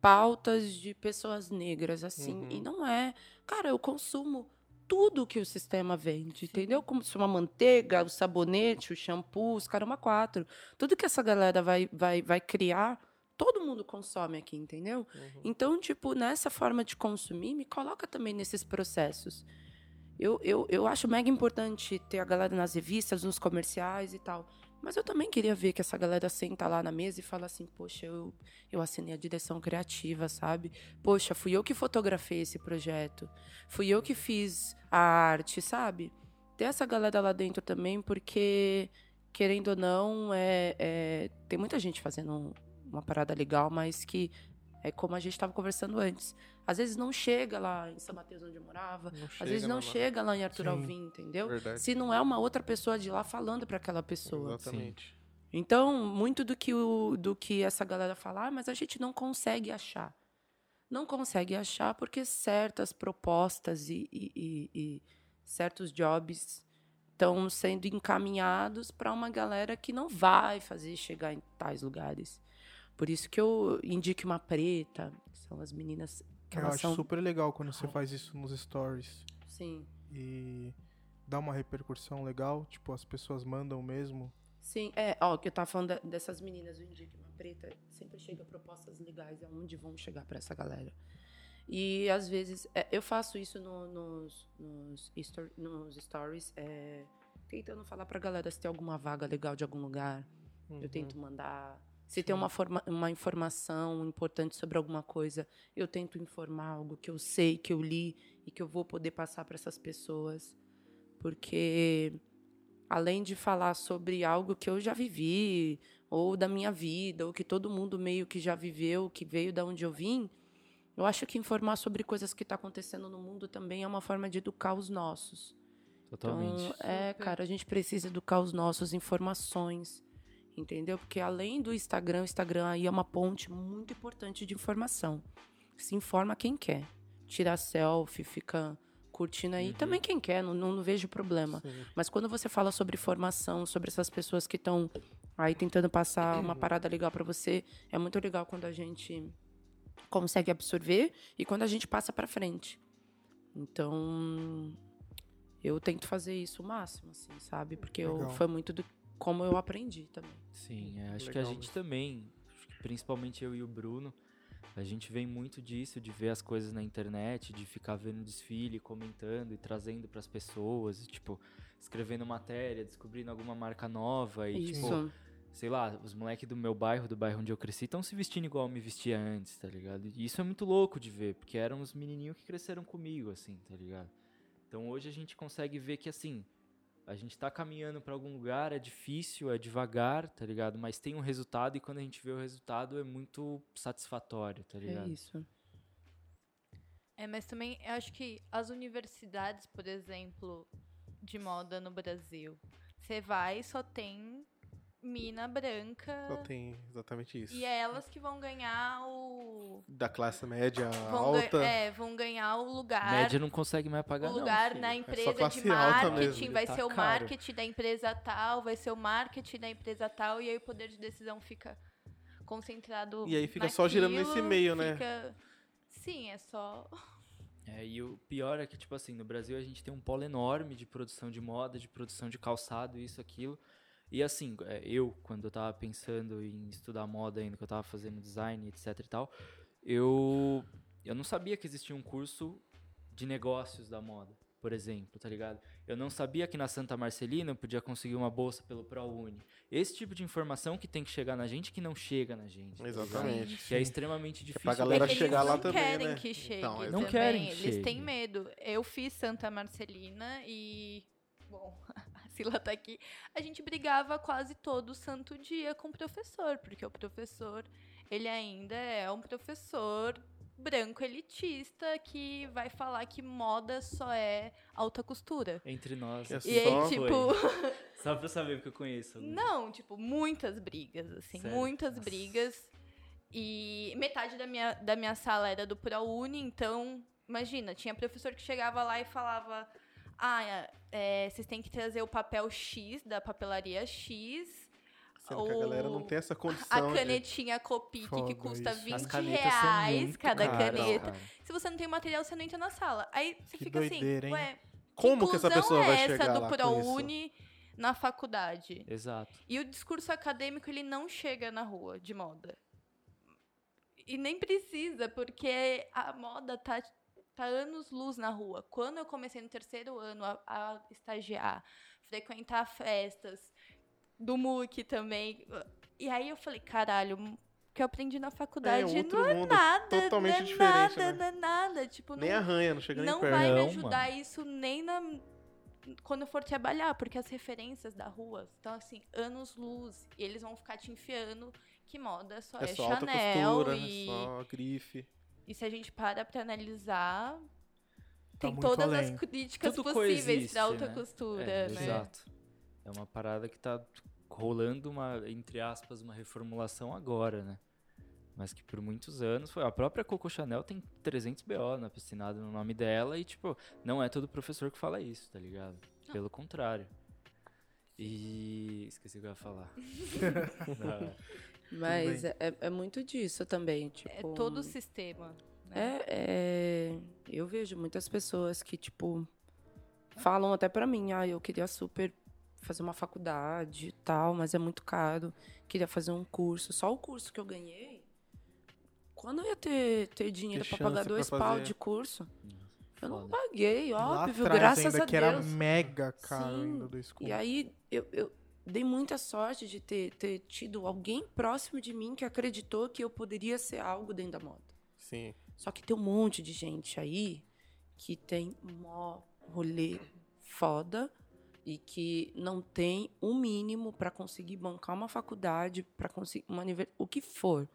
pautas de pessoas negras, assim. Uhum. E não é. Cara, eu consumo tudo que o sistema vende, entendeu? Como se uma manteiga, o sabonete, o shampoo, os caramba quatro. Tudo que essa galera vai, vai, vai criar, todo mundo consome aqui, entendeu? Uhum. Então, tipo, nessa forma de consumir, me coloca também nesses processos. Eu, eu, eu acho mega importante ter a galera nas revistas, nos comerciais e tal. Mas eu também queria ver que essa galera senta lá na mesa e fala assim, poxa, eu, eu assinei a direção criativa, sabe? Poxa, fui eu que fotografei esse projeto. Fui eu que fiz a arte, sabe? Ter essa galera lá dentro também, porque, querendo ou não, é, é, tem muita gente fazendo um- uma parada legal, mas que é como a gente estava conversando antes. Às vezes não chega lá em São Mateus, onde eu morava. Não Às vezes não mano? chega lá em Arthur Sim. Alvim, entendeu? Verdade. Se não é uma outra pessoa de lá falando para aquela pessoa. Exatamente. Então, muito do que, o, do que essa galera fala, "Ah, mas a gente não consegue achar. Não consegue achar porque certas propostas e, e- e- e certos jobs estão sendo encaminhados para uma galera que não vai fazer chegar em tais lugares. Por isso que eu indico uma preta, que são as meninas Eu acho são. super legal quando você faz isso nos stories Sim. e dá uma repercussão legal, tipo, as pessoas mandam mesmo. Sim, é, ó, que eu tava falando dessas meninas do Indique, uma preta, sempre chega propostas legais aonde vão chegar pra essa galera. E às vezes, é, eu faço isso no- nos, nos, nos stories, é, tentando falar pra galera se tem alguma vaga legal de algum lugar. Uhum. Eu tento mandar. Se tem uma, forma, uma informação importante sobre alguma coisa, eu tento informar algo que eu sei, que eu li e que eu vou poder passar para essas pessoas. Porque além de falar sobre algo que eu já vivi, ou da minha vida, ou que todo mundo meio que já viveu, que veio da onde eu vim, eu acho que informar sobre coisas que está acontecendo no mundo também é uma forma de educar os nossos. Totalmente. Então, é, cara, a gente precisa educar os nossos informações, entendeu? Porque além do Instagram, o Instagram aí é uma ponte muito importante de informação. Se informa quem quer. Tira selfie, fica curtindo aí. Também quem quer, não, não, não vejo problema. Sim. Mas quando você fala sobre formação, sobre essas pessoas que estão aí tentando passar uma parada legal pra você, é muito legal quando a gente consegue absorver e quando a gente passa pra frente. Então, eu tento fazer isso o máximo, assim, sabe? Porque eu, foi muito do como eu aprendi também. Sim, é, acho que a Legal gente também, principalmente eu e o Bruno, a gente vem muito disso, de ver as coisas na internet, de ficar vendo desfile, comentando e trazendo pras pessoas, e, tipo, escrevendo matéria, descobrindo alguma marca nova e, tipo, Isso. sei lá, os moleques do meu bairro, do bairro onde eu cresci, estão se vestindo igual eu me vestia antes, tá ligado? E isso é muito louco de ver, porque eram os menininhos que cresceram comigo, assim, tá ligado? Então hoje a gente consegue ver que, assim, a gente tá caminhando pra algum lugar, é difícil, é devagar, tá ligado? Mas tem um resultado e quando a gente vê o resultado é muito satisfatório, tá É ligado? isso. É, mas também eu acho que as universidades, por exemplo, de moda no Brasil, você vai e só tem mina branca. Só tem exatamente isso. E é elas que vão ganhar o. Da classe média Vão, alta. é, vão ganhar o lugar. Média não consegue mais pagar, o não, lugar filho. na só empresa classe de marketing, vai Tá ser o caro. marketing da empresa tal, vai ser o marketing da empresa tal, e aí o poder de decisão fica concentrado. E aí fica só girando nesse naquilo, meio, né? fica- Sim, é só. É, e o pior é que, tipo assim, no Brasil a gente tem um polo enorme de produção de moda, de produção de calçado, isso, aquilo. E assim, é, eu, quando eu tava pensando em estudar moda ainda, que eu tava fazendo design, etc e tal, eu, eu não sabia que existia um curso de negócios da moda, por exemplo, tá ligado? Eu não sabia que na Santa Marcelina eu podia conseguir uma bolsa pelo ProUni. Esse tipo de informação que tem que chegar na gente que não chega na gente. tá? Exatamente. Que é extremamente difícil. pra galera é chegar eles lá não também, querem né? que chegue Então, também. Não querem que Eles têm chegue. medo. Eu fiz Santa Marcelina e. Bom, a Sila tá aqui. A gente brigava quase todo santo dia com o professor, porque o professor, ele ainda é um professor branco elitista que vai falar que moda só é alta costura. Entre nós. É E aí, Só foi. tipo. Só pra saber porque eu conheço. alguns. Não, tipo, muitas brigas, assim, Sério? muitas Nossa. brigas. E metade da minha, da minha sala era do ProUni, então, imagina, tinha professor que chegava lá e falava: Ah, é, vocês têm que trazer o papel X da papelaria X. Sendo que a galera não ou tem essa A condição. de- canetinha Copic que custa isso. 20 As canetas são reais cada caneta. cara. Se você não tem material, você não entra na sala. Aí você Que fica doideira, hein? assim, ué, Como que essa pessoa é vai essa chegar do lá com isso? ProUni na faculdade? Exato. E o discurso acadêmico, ele não chega na rua de moda. E nem precisa, porque a moda tá, tá anos-luz na rua. Quando eu comecei no terceiro ano a, a estagiar, frequentar festas, do MOOC também. E aí eu falei, caralho, o que eu aprendi na faculdade outro não é mundo, nada, totalmente não é diferente, nada, né? não é nada. Tipo, Nem não, arranha, não chega nem não perto. vai me ajudar isso nem na quando eu for trabalhar, porque as referências da rua estão assim, anos luz, e eles vão ficar te enfiando que moda só é, É só alta Chanel costura, e, é só grife. E se a gente para pra analisar, Tá tem todas além. as críticas Tudo possíveis coexiste, pra alta né? costura, É, né? Exato. É uma parada que tá rolando uma, entre aspas, uma reformulação agora, né? Mas que por muitos anos foi. A própria Coco Chanel tem 300 BO na piscinada no nome dela e, tipo, não é todo professor que fala isso, tá ligado? Pelo contrário. E. Esqueci o que eu ia falar. Mas é, é- é muito disso também. Tipo, É todo o sistema. né? É, é, eu vejo muitas pessoas que, tipo, falam até pra mim, ah, eu queria super fazer uma faculdade e tal, mas é muito caro. Queria fazer um curso. Só o curso que eu ganhei. Quando eu ia ter, ter dinheiro Ter pra pagar chance pra dois pau de curso? Eu não Foda. paguei, Lá óbvio, atrás graças ainda a que era Deus. mega caro Sim. ainda do. E aí eu, eu dei muita sorte de ter, ter tido alguém próximo de mim que acreditou que eu poderia ser algo dentro da moda. Sim. Só que tem um monte de gente aí que tem mó rolê foda e que não tem o mínimo para conseguir bancar uma faculdade, para conseguir uma o que for.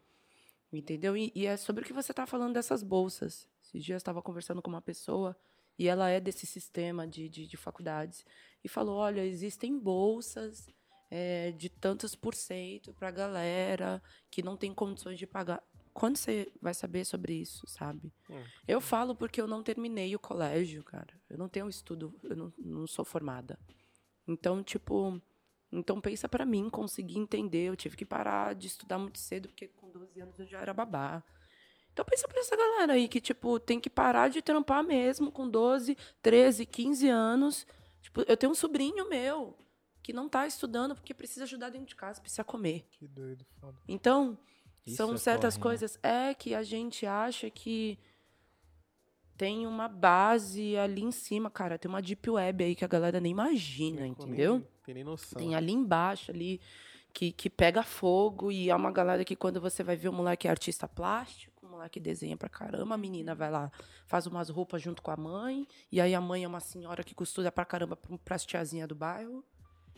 Entendeu? E, e é sobre o que você tá falando dessas bolsas. Esses dias eu estava conversando com uma pessoa e ela é desse sistema de, de, de faculdades e falou: olha, existem bolsas é, de tantos por cento para galera que não tem condições de pagar. Quando você vai saber sobre isso, sabe? Hum. Eu falo porque eu não terminei o colégio, cara. Eu não tenho estudo, eu não, não sou formada. Então, tipo, então pensa pra mim conseguir entender. Eu tive que parar de estudar muito cedo, porque com 12 anos eu já era babá. Então pensa pra essa galera aí que, tipo, tem que parar de trampar mesmo com 12, 13, 15 anos. Tipo, eu tenho um sobrinho meu que não tá estudando porque precisa ajudar dentro de casa, precisa comer. Que doido, foda. Então, Isso são é certas corre, né? coisas. É que a gente acha que tem uma base ali em cima, cara. Tem uma deep web aí que a galera nem imagina, Nem- entendeu? nem- Tem nem noção. Tem ali embaixo, ali, que, que pega fogo. E é uma galera que quando você vai ver o moleque é artista plástico, o moleque desenha pra caramba, a menina vai lá, faz umas roupas junto com a mãe. E aí a mãe é uma senhora que costura pra caramba pra- pras tiazinhas do bairro.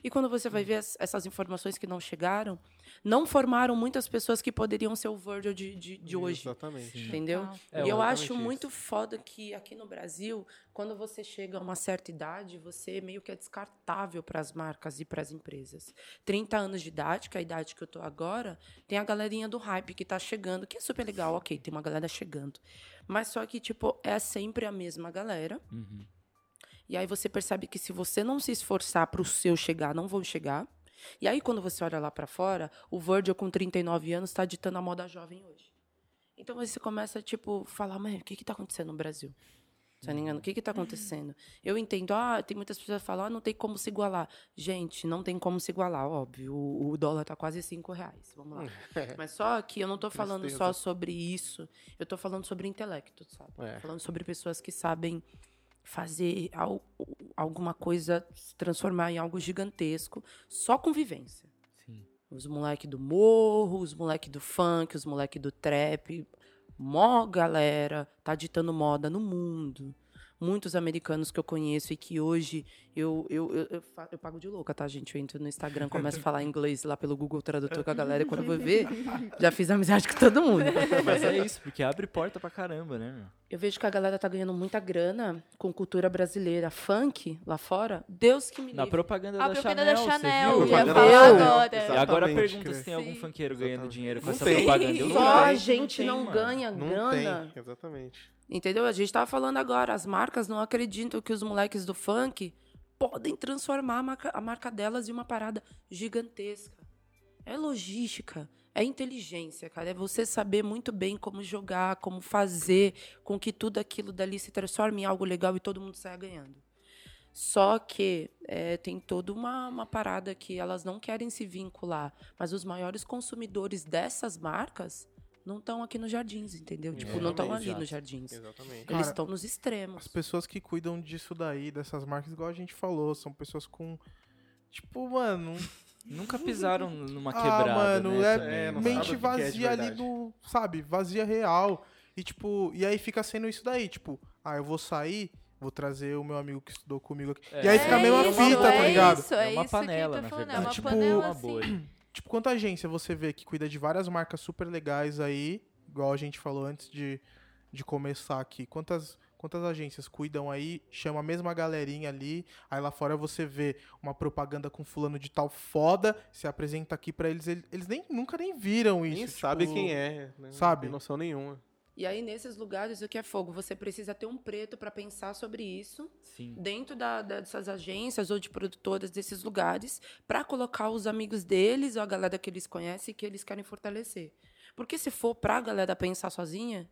E quando você vai ver as- essas informações que não chegaram, não formaram muitas pessoas que poderiam ser o Virgil de, de, de hoje. Exatamente. Entendeu? É, e eu acho isso. muito foda que aqui no Brasil, quando você chega a uma certa idade, você meio que é descartável para as marcas e para as empresas. 30 anos de idade, que é a idade que eu tô agora, tem a galerinha do hype que tá chegando, que é super legal, ok, tem uma galera chegando. Mas só que, tipo, é sempre a mesma galera. Uhum. E aí você percebe que se você não se esforçar para o seu chegar, não vão chegar. E aí quando você olha lá para fora, o Virgil com 39 anos está ditando a moda jovem hoje. Então você começa tipo falar, mas o que que tá acontecendo no Brasil? Tá ligado? O que que tá acontecendo? Eu entendo, ah, tem muitas pessoas que falam, ah, não tem como se igualar. Gente, não tem como se igualar, óbvio. O, o dólar tá quase 5 reais. Vamos lá. Mas só que eu não tô falando Tristeza. só sobre isso. Eu tô falando sobre intelecto, sabe? É. Falando sobre pessoas que sabem fazer al- alguma coisa se transformar em algo gigantesco só com vivência. Sim. Os moleque do morro, os moleque do funk, os moleque do trap. Mó galera tá ditando moda no mundo. Muitos americanos que eu conheço e que hoje eu, eu, eu, eu, eu pago de louca, tá, gente? Eu entro no Instagram, começo a falar inglês lá pelo Google Tradutor com a galera e quando eu vou ver, já fiz amizade com todo mundo. Mas é isso, porque abre porta pra caramba, né, meu? Eu vejo que a galera tá ganhando muita grana com cultura brasileira. Funk lá fora, Deus que me Na livre. propaganda A da propaganda Chanel, da você Chanel, viu? eu ia Propaganda falar Chanel. agora. E agora pergunta se tem algum funkeiro ganhando Exatamente. dinheiro com Não essa tem. propaganda. Eu Só não a gente tem, não mano. ganha Não grana. tem, exatamente. Entendeu? A gente tava falando agora, as marcas não acreditam que os moleques do funk podem transformar a marca, a marca delas em uma parada gigantesca. É logística, é inteligência, cara. É você saber muito bem como jogar, como fazer com que tudo aquilo dali se transforme em algo legal e todo mundo saia ganhando. Só que é, tem toda uma, uma parada que elas não querem se vincular. Mas os maiores consumidores dessas marcas não estão aqui nos jardins, entendeu? Tipo, não estão ali exato. nos jardins. Exatamente. Eles estão nos extremos. As pessoas que cuidam disso daí, dessas marcas, igual a gente falou, são pessoas com. Tipo, mano. Nunca pisaram numa ah, quebrada, mano, né, é, é, não mano. mente é vazia ali verdade. do. Sabe? Vazia real. E, tipo, e aí fica sendo isso daí, tipo, ah, eu vou sair, vou trazer o meu amigo que estudou comigo aqui. É. E aí fica a mesma É fita, isso, tá é ligado? Isso, É é uma isso panela, que eu tô falando. É uma Tipo, panela Uma assim. Tipo, quanta agência você vê que cuida de várias marcas super legais aí, igual a gente falou antes de, de começar aqui. Quantas, quantas agências cuidam aí, chama a mesma galerinha ali, aí lá fora você vê uma propaganda com fulano de tal foda, se apresenta aqui pra eles, eles, eles nem, nunca nem viram isso. Nem tipo, sabe quem é. Né? sabe? Não tem noção nenhuma. E aí, nesses lugares, o que é fogo? Você precisa ter um preto para pensar sobre isso Sim. dentro da- da- dessas agências ou de produtoras desses lugares para colocar os amigos deles ou a galera que eles conhecem e que eles querem fortalecer. Porque se for para a galera pensar sozinha,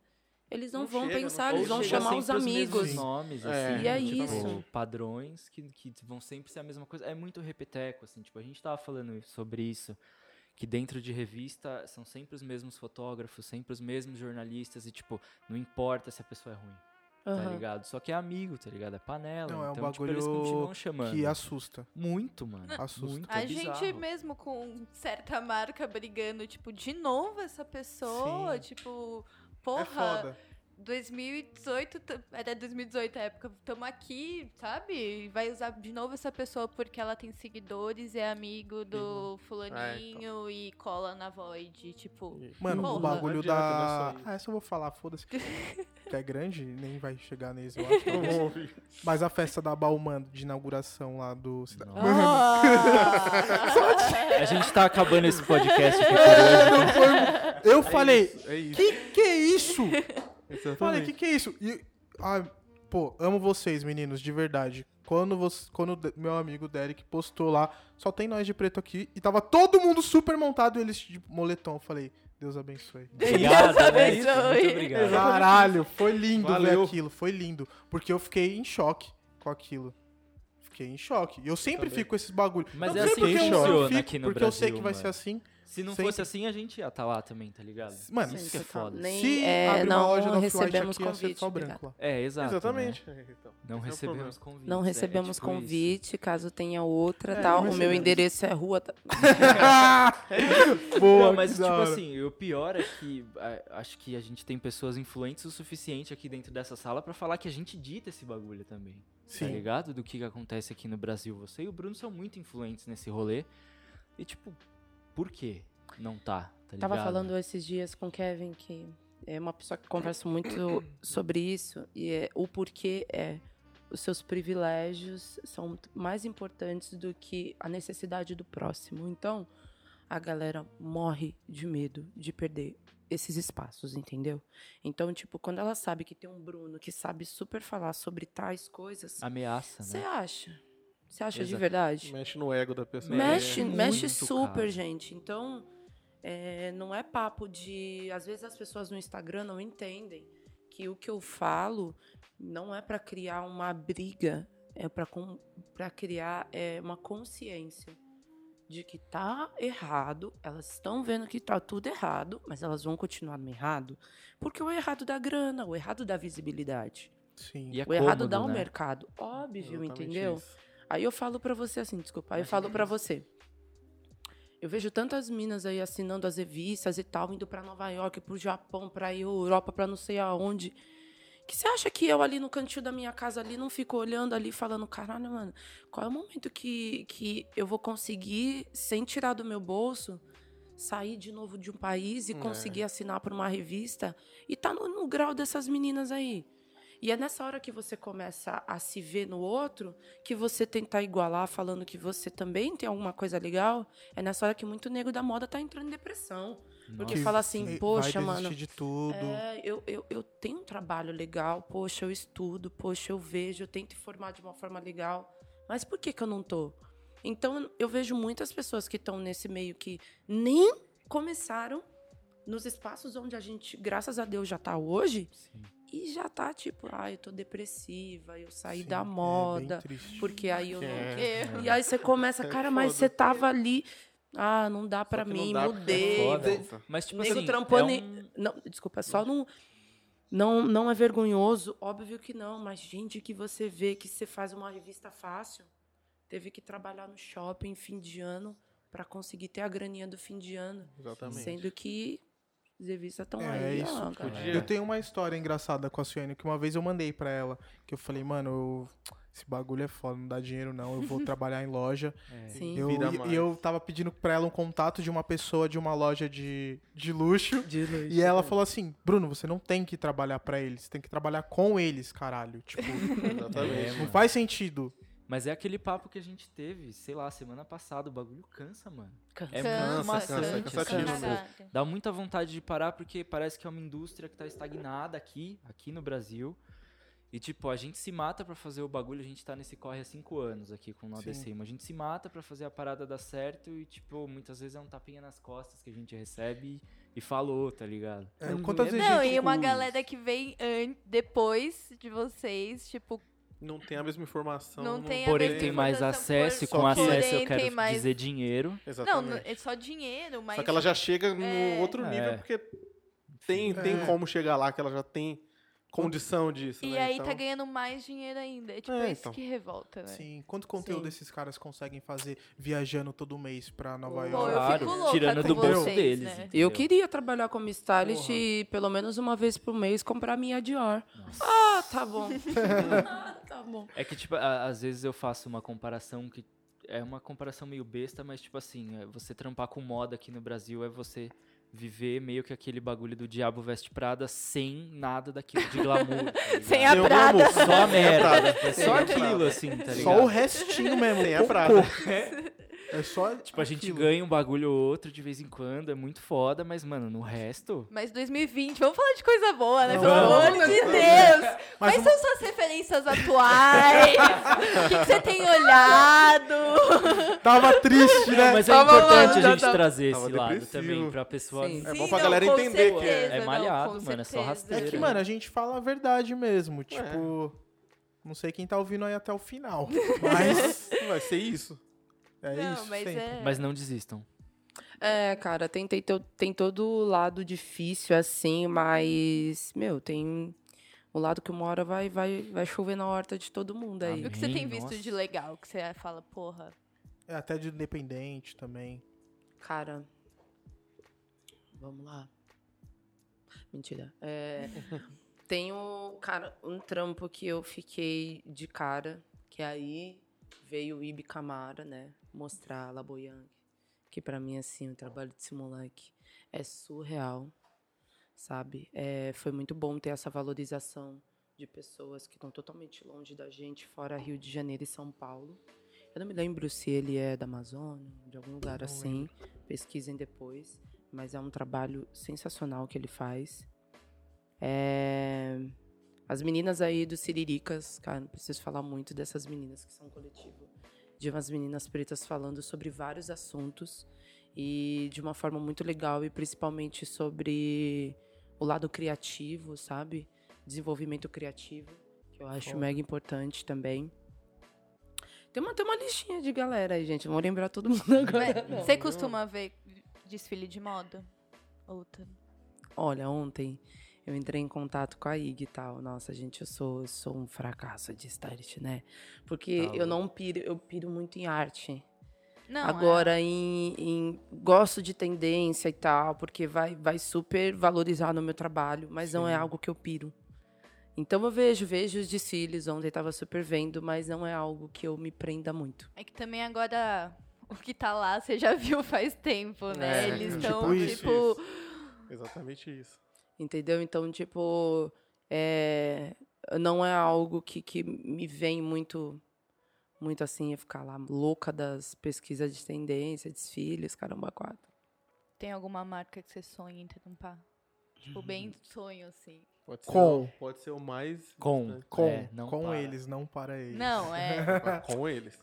eles não, Não vão chega, não pensar, chega. eles vão chamar os amigos. mesmos nomes, É, assim, E é tipo, isso. padrões que, que vão sempre ser a mesma coisa. É muito repeteco, assim, tipo, a gente tava falando sobre isso, que dentro de revista são sempre os mesmos fotógrafos, sempre os mesmos jornalistas, e tipo, não importa se a pessoa é ruim, tá Aham. ligado? Só que é amigo, tá ligado? É panela. Não, é um então, tipo, eles bagulho continuam chamando. Que assusta. Muito, mano. Assusta. Muito, A é gente mesmo com certa marca brigando, tipo, de novo essa pessoa, Sim. tipo, É porra, foda. 2018, t- era 2018 a época, tamo aqui, sabe? Vai usar de novo essa pessoa porque ela tem seguidores, é amigo do fulaninho e cola na Void, tipo... Mano, Porra. o bagulho é da. isso. Ah, essa eu vou falar, foda-se. que é grande, nem vai chegar nesse, eu acho. Mas a festa da Bauman de inauguração lá do. Ah! A gente tá acabando esse podcast aqui por hoje. Eu falei, É isso. que que é isso? Exatamente. Falei, que que é isso? E, ah, pô, amo vocês, meninos, de verdade. Quando, você, quando o meu amigo Derek postou lá, só tem nós de preto aqui, e tava todo mundo super montado, e eles de moletom. Eu falei, Deus abençoe. Obrigado, né? abençoe. Muito obrigado. Caralho, foi lindo ver Valeu. aquilo, foi lindo. Porque eu fiquei em choque com aquilo. Fiquei em choque. E eu sempre também. fico com esses bagulho. Mas Não é assim que eu- eu funciona fico, aqui no Porque eu sei Brasil, que vai mano. ser assim. Se não Sempre. fosse assim, a gente ia estar lá também, tá ligado? Mano, Isso que é foda. Nem, se é, abrir uma não loja da recebemos aqui, ia ser convite. só branco lá. É, exato. Exatamente. né? É, então, Não é o recebemos convite. Não é- é recebemos tipo isso. convite, caso tenha outra, É, tá? não O meu endereço é rua. tá- Boa, Não, mas tipo assim, o pior é que acho que a gente tem pessoas influentes o suficiente aqui dentro dessa sala pra falar que a gente dita esse bagulho também. Tá Sim. ligado? Do que, que acontece aqui no Brasil. Você e o Bruno são muito influentes nesse rolê. E tipo, por que não tá? Tá Tava falando esses dias com o Kevin que é uma pessoa que conversa muito sobre isso e é, o porquê é os seus privilégios são mais importantes do que a necessidade do próximo. Então, a galera morre de medo de perder esses espaços, entendeu? Então, tipo, quando ela sabe que tem um Bruno que sabe super falar sobre tais coisas, Ameaça, você né? acha? Você acha de Exato. verdade? Mexe no ego da pessoa. Mexe, É mexe super, cara. gente. Então, é, não é papo de. Às vezes as pessoas no Instagram não entendem que o que eu falo não é para criar uma briga, é para criar é, uma consciência de que tá errado. Elas estão vendo que tá tudo errado, mas elas vão continuar no errado, porque o errado dá grana, o errado dá visibilidade, Sim. E é o errado cômodo, dá um né? mercado. Óbvio, Exatamente entendeu? isso. Aí eu falo pra você assim, desculpa. Aí eu falo pra você. Eu vejo tantas minas aí assinando as revistas e tal, indo pra Nova York, pro Japão, pra Europa, pra não sei aonde. Que você acha que eu ali no cantinho da minha casa ali não fico olhando ali falando, caralho, mano, qual é o momento que, que eu vou conseguir, sem tirar do meu bolso, sair de novo de um país e É. conseguir assinar por uma revista e tá no, no grau dessas meninas aí? E é nessa hora que você começa a se ver no outro que você tentar igualar falando que você também tem alguma coisa legal. É nessa hora que muito nego da moda tá entrando em depressão. Porque Nossa, fala assim, poxa, mano. de tudo. É, eu, eu, eu tenho um trabalho legal, poxa, eu estudo, poxa, eu vejo, eu tento formar de uma forma legal. Mas por que, que eu não tô? Então, eu vejo muitas pessoas que estão nesse meio que nem começaram nos espaços onde a gente, graças a Deus, já tá hoje. Sim. E já tá tipo, ah, eu tô depressiva, eu saí Sim, da é moda, triste. porque aí eu não. É. E aí você começa, É cara, mas você tava ali. Ah, não dá não mim, dá é mudei. foda. vou- Mas tipo Nego assim, trampou é ne- um- Não, desculpa, só não, não. Não é vergonhoso? Óbvio que não, mas gente que você vê que você faz uma revista fácil, teve que trabalhar no shopping fim de ano pra conseguir ter a graninha do fim de ano. Exatamente. Sendo que as revistas estão É, aí, isso ó. Eu tenho uma história engraçada com a Suene, que uma vez eu mandei pra ela, que eu falei, mano, eu- esse bagulho é foda, não dá dinheiro não, eu vou trabalhar em loja. é, Sim. Eu, e- e eu tava pedindo pra ela um contato de uma pessoa de uma loja de, de luxo. De luxo, E ela né? falou assim, Bruno, você não tem que trabalhar pra eles, você tem que trabalhar com eles, caralho. Tipo, Exatamente. É, não faz sentido. Mas é aquele papo que a gente teve, sei lá, semana passada. O bagulho cansa, mano. Cansa. É Cansa, maçante. cansa, tipo, Caralho. Dá muita vontade de parar porque parece que é uma indústria que tá estagnada aqui, aqui no Brasil. E, tipo, a gente se mata pra fazer o bagulho, a gente tá nesse corre há cinco anos aqui com o. ADC, mas a gente se mata pra fazer a parada dar certo e, tipo, muitas vezes é um tapinha nas costas que a gente recebe e, falou, tá ligado? É, Não quantas é vezes Não, e uma Ui. galera que vem depois de vocês, tipo, Não tem a mesma informação. Não tem a Porém, tem mais acesso e com acesso eu quero mais- dizer dinheiro. Não, Exatamente. não, é só dinheiro, mas. Só que ela já chega no É. outro nível, É. porque tem, tem É. como chegar lá, que ela já tem condição disso, E né? aí então, tá ganhando mais dinheiro ainda. É tipo É, isso então. que revolta, né? Sim, quanto conteúdo Sim. esses caras conseguem fazer viajando todo mês pra Nova Pô, York? eu claro, fico louca tirando com do bolso vocês, deles. né? Eu queria trabalhar como stylist Porra. e pelo menos uma vez por mês comprar minha Dior. Nossa. Ah, tá bom. tá bom. É que, tipo, a- às vezes eu faço uma comparação que é uma comparação meio besta, mas, tipo assim, é você trampar com moda aqui no Brasil é você viver meio que aquele bagulho do Diabo Veste Prada sem nada daquilo de glamour. tá Sem a Prada. glamour. Só a merda. Prada. É só aquilo, assim, tá ligado? Só o restinho mesmo. Sem a. Prada. É só. Tipo, a gente aquilo. ganha um bagulho ou outro de vez em quando, é muito foda, mas, mano, no resto. Mas 2020, vamos falar de coisa boa, né? Não, Pelo amor de Deus! Mas Quais uma- são suas referências atuais? O que, que você tem olhado? Tava triste, né? Mas é Tava importante lá, a gente tá- trazer Tava esse lado depressivo. também, pra pessoa. Sim. É Sim, bom pra não, galera com entender que é- certeza, é não, malhado, com mano, é só certeza. rasteira. É que, mano, a gente fala a verdade mesmo. Tipo, não sei quem tá ouvindo aí até o final. Mas Vai ser isso. É não, isso. mas sempre. é. Mas não desistam. É, cara, tem, tem, tem todo o lado difícil, assim, mas, meu, tem o lado que uma hora vai, vai, vai chover na horta de todo mundo aí. E o que você tem Amém, visto nossa. de legal? Que você fala, porra. É até de independente também. Cara, vamos lá. Mentira. É, tenho, cara, um trampo que eu fiquei de cara, que aí veio o Ibi Camara, né, mostrar a Laboyang, que pra mim, assim, o trabalho desse moleque é surreal, sabe? É, foi muito bom ter essa valorização de pessoas que estão totalmente longe da gente, fora Rio de Janeiro e São Paulo. Eu não me lembro se ele é da Amazônia, de algum lugar Não assim. Pesquisem depois. Mas é um trabalho sensacional que ele faz. É, As meninas aí do Siriricas, cara, não preciso falar muito dessas meninas que são um coletivo. De umas meninas pretas falando sobre vários assuntos e de uma forma muito legal e principalmente sobre o lado criativo, sabe? Desenvolvimento criativo, que eu acho Foda. mega importante também. Tem uma, tem uma listinha de galera aí, gente. Vou lembrar todo mundo agora. Você costuma ver desfile de moda? Outra. Olha, ontem eu entrei em contato com a IG e tal. Nossa, gente, eu sou, eu sou um fracasso de stylist, né? Porque Tá eu não piro, eu piro muito em arte. Não, Agora, em, em- Gosto de tendência e tal, porque vai, vai super valorizar no meu trabalho, mas não é Sim. algo que eu piro. Então eu vejo, vejo os desfiles, ontem tava super vendo, mas não é algo que eu me prenda muito. É que também agora o que tá lá você já viu faz tempo, né? É, Eles tipo estão, isso, tipo. isso. Exatamente isso. Entendeu? Então, tipo, é, não é algo que, que me vem muito, muito assim, eu ficar lá louca das pesquisas de tendência, desfiles, caramba, quatro. Tem alguma marca que você sonha em trampar? Tipo, bem sonho, assim. Pode ser, Com. o- Pode ser o mais. Com. distante. Com, É, não com para. eles, não para eles. Não, é. Com eles.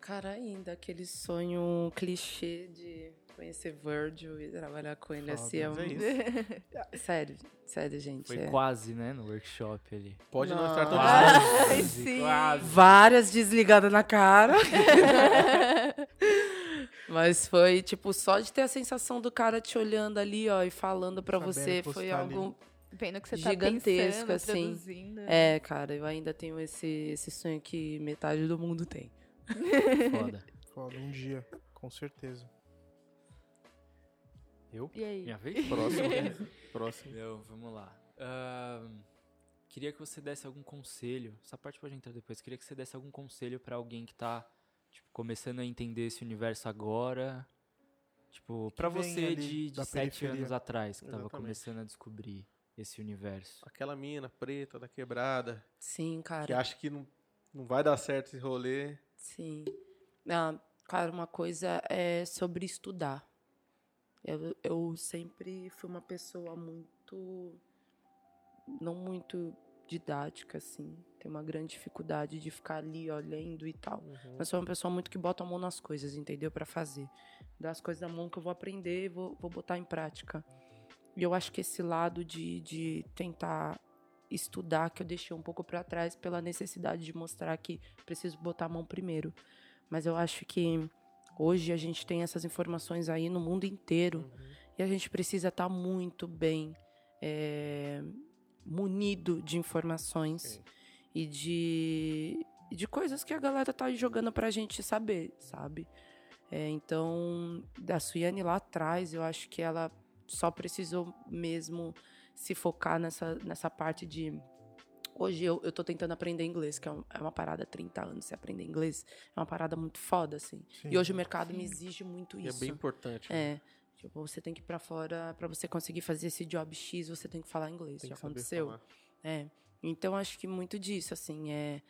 Cara, ainda aquele sonho clichê de conhecer Virgil e trabalhar com ele Foda, assim. É é um- isso. Sério, sério, gente. Foi é. quase, né, no workshop ali. Pode não, estar tão distante. Ai, sim. Várias desligadas na cara. Mas foi, tipo, só de ter a sensação do cara te olhando ali, ó, e falando pra Sabendo você, foi tá ali. algo Vendo que você tá Gigantesco, pensando, assim. produzindo. É, cara, eu ainda tenho esse, esse sonho que metade do mundo tem. Foda. Foda, um dia, com certeza. Eu? E aí? Minha vez? Próximo. Próximo. Então, vamos lá. Ahn, queria que você desse algum conselho. Essa parte pode entrar depois. Queria que você desse algum conselho pra alguém que tá tipo, começando a entender esse universo agora. Tipo, pra vem você de, de sete periferia. anos atrás, que tava Exatamente. começando a descobrir esse universo. Aquela mina preta da quebrada, Sim, que cara. acha que não, não vai dar certo esse rolê. Sim. Ah, cara, uma coisa é sobre estudar. Eu, eu sempre fui uma pessoa muito. Não muito didática, assim. Tenho uma grande dificuldade de ficar ali, ó, lendo e tal. Uhum. Mas sou uma pessoa muito que bota a mão nas coisas, entendeu? Pra fazer. Dá as coisas na mão que eu vou aprender, vou, vou botar em prática. E eu acho que esse lado de, de tentar estudar, que eu deixei um pouco pra trás pela necessidade de mostrar que preciso botar a mão primeiro. Mas eu acho que hoje a gente tem essas informações aí no mundo inteiro. Uhum. E a gente precisa estar muito bem é, munido de informações e de, de coisas que a galera tá jogando pra gente saber, sabe? É, então, da Suiane lá atrás, eu acho que ela só precisou mesmo se focar nessa, nessa parte de. Hoje eu, eu tô tentando aprender inglês, que é, um- é uma parada, 30 anos você aprender inglês, é uma parada muito foda, assim. E hoje o mercado me exige muito E é isso. bem importante. né? É. Tipo, você tem que ir pra fora, pra você conseguir fazer esse job X, você tem que falar inglês. Tem Já que saber aconteceu? falar. É. Então acho que muito disso, assim, é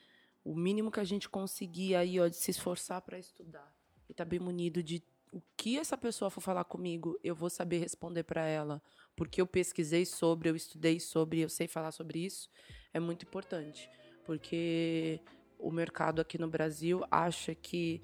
o mínimo que a gente conseguir aí, ó, de se esforçar pra estudar e tá bem munido de o que essa pessoa for falar comigo, eu vou saber responder pra ela, porque eu pesquisei sobre, eu estudei sobre, eu sei falar sobre isso, é muito importante, porque o mercado aqui no Brasil acha que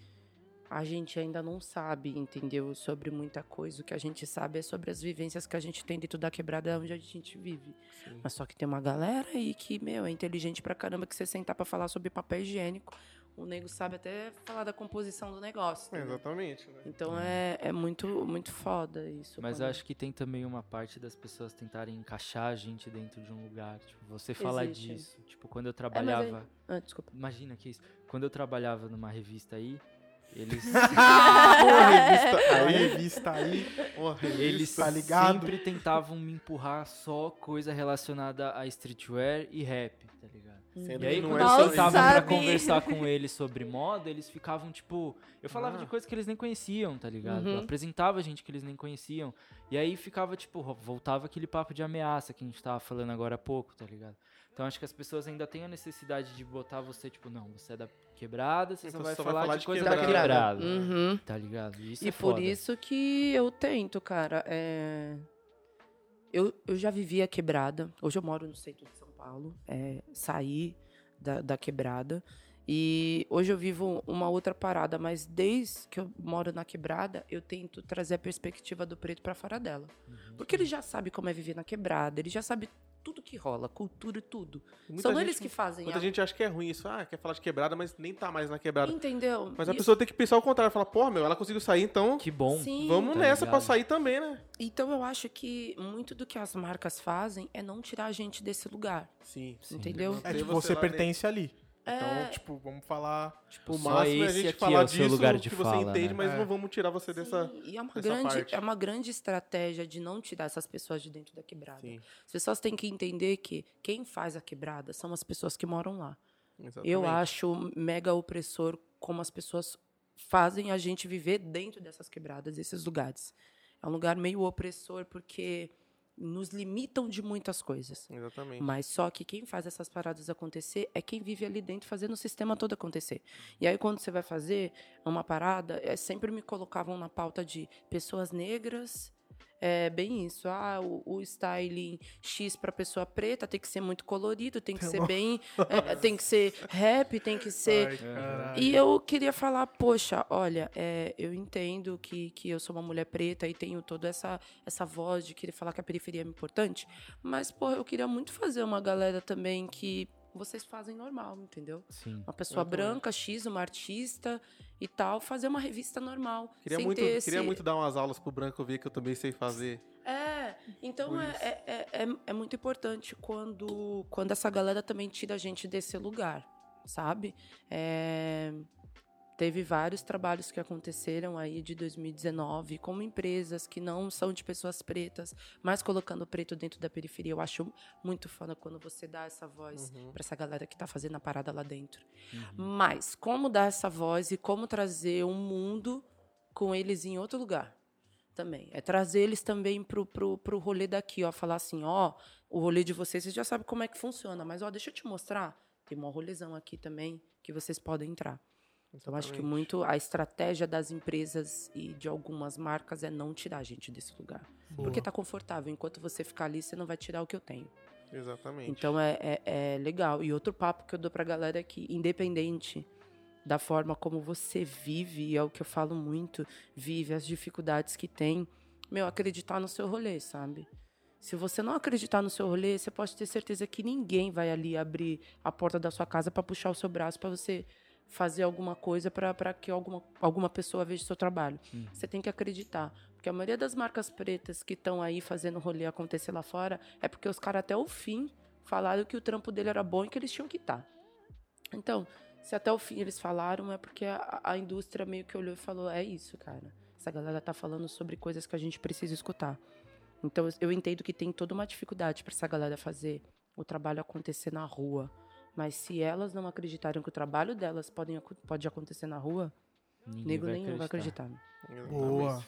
a gente ainda não sabe, entendeu? Sobre muita coisa. O que a gente sabe é sobre as vivências que a gente tem dentro da quebrada onde a gente vive. Sim. Mas só que tem uma galera aí que, meu, é inteligente pra caramba que você sentar pra falar sobre papel higiênico, o nego sabe até falar da composição do negócio. É, entendeu? exatamente. Né? Então é, é muito, muito foda isso. Mas quando- eu acho que tem também uma parte das pessoas tentarem encaixar a gente dentro de um lugar. Tipo, você falar Existe. disso. Tipo, quando eu aí- trabalhava. Ah, desculpa. Imagina que isso. Quando eu trabalhava numa revista aí, eles. Porra, revista A aí. revista aí. Porra, Eles revista. Tá ligado? sempre tentavam me empurrar só coisa relacionada a streetwear e rap, tá ligado? Sendo E aí, quando é eu sentava pra conversar com eles sobre moda, eles ficavam, tipo. Eu falava Ah. de coisas que eles nem conheciam, tá ligado? Uhum. Eu apresentava gente que eles nem conheciam. E aí ficava, tipo, voltava aquele papo de ameaça que a gente tava falando agora há pouco, tá ligado? Então acho que as pessoas ainda têm a necessidade de botar você, tipo, não, você é da quebrada, você Então só vai você só vai falar, falar de, de coisa quebrada. da quebrada. Uhum. Tá ligado? Isso E é por foda. isso que eu tento, cara. é, Eu, eu já vivi a quebrada. Hoje eu moro no centro de São Paulo. É, saí da, da quebrada. E hoje eu vivo uma outra parada, mas desde que eu moro na quebrada, eu tento trazer a perspectiva do preto pra fora dela. Uhum. Porque ele já sabe como é viver na quebrada, ele já sabe tudo que rola, cultura e tudo. Muita São gente- eles que fazem Muita a... gente acha que é ruim isso. Ah, quer falar de quebrada, mas nem tá mais na quebrada. Entendeu? Mas a E- pessoa tem que pensar o contrário. Falar, pô, meu, ela conseguiu sair, então Que bom. Sim. vamos tá nessa pra ligado? sair também, né? Então eu acho que muito do que as marcas fazem é não tirar a gente desse lugar. Sim. Entendeu? É tipo, você você pertence ali. Então, tipo, vamos falar. O Só máximo é a gente aqui falar é o seu disso lugar de que você fala, entende, né? mas É. não vamos tirar você dessa... Sim, e é uma, dessa grande, parte. é uma grande estratégia de não tirar essas pessoas de dentro da quebrada. Sim, As pessoas têm que entender que quem faz a quebrada são as pessoas que moram lá. exatamente. Eu acho mega opressor como as pessoas fazem a gente viver dentro dessas quebradas, desses lugares. É um lugar meio opressor porque nos limitam de muitas coisas. Exatamente. Mas só que quem faz essas paradas acontecer é quem vive ali dentro fazendo o sistema todo acontecer. E aí quando você vai fazer uma parada, é, sempre me colocavam na pauta de pessoas negras. É bem isso. Ah, o, o styling X para pessoa preta tem que ser muito colorido, tem que ser bem, é, tem que ser rap, tem que ser Ai, e eu queria falar, poxa, olha, é, eu entendo que, que eu sou uma mulher preta e tenho toda essa, essa voz de querer falar que a periferia é importante, mas, pô, eu queria muito fazer uma galera também que vocês fazem normal, entendeu? Sim. Uma pessoa branca, X, uma artista e tal, fazer uma revista normal. Queria, sem muito, ter queria esse- muito dar umas aulas pro Branco ver que eu também sei fazer. É, então é, é, é, é- é muito importante quando, quando essa galera também tira a gente desse lugar, sabe? É, teve vários trabalhos que aconteceram aí de 2019, como empresas que não são de pessoas pretas, mas colocando preto dentro da periferia. Eu acho muito foda quando você dá essa voz Uhum. pra essa galera que tá fazendo a parada lá dentro. Uhum. Mas como dar essa voz e como trazer um mundo com eles em outro lugar também. É trazer eles também pro, pro, pro rolê daqui, ó. Falar assim, ó, o rolê de vocês, vocês já sabem como é que funciona, mas ó, deixa eu te mostrar. Tem um rolezão aqui também que vocês podem entrar. Então, acho que Exatamente. muito a estratégia das empresas e de algumas marcas é não tirar a gente desse lugar. Boa. Porque tá confortável. Enquanto você ficar ali, você não vai tirar o que eu tenho. Exatamente. Então é, é, é legal. E outro papo que eu dou pra galera é que, independente da forma como você vive, e é o que eu falo muito, vive as dificuldades que tem, meu, acreditar no seu rolê, sabe? Se você não acreditar no seu rolê, você pode ter certeza que ninguém vai ali abrir a porta da sua casa para puxar o seu braço para você fazer alguma coisa para que alguma, alguma pessoa veja o seu trabalho. Uhum. Você tem que acreditar. Porque a maioria das marcas pretas que estão aí fazendo rolê acontecer lá fora é porque os caras até o fim falaram que o trampo dele era bom e que eles tinham que estar. Então, se até o fim eles falaram, é porque a, a indústria meio que olhou e falou: é isso, cara. Essa galera tá falando sobre coisas que a gente precisa escutar. Então, eu entendo que tem toda uma dificuldade para essa galera fazer o trabalho acontecer na rua. Mas se elas não acreditarem que o trabalho delas podem, acon- pode acontecer na rua, Ninguém nego vai nenhum vai acreditar. Exatamente. Boa.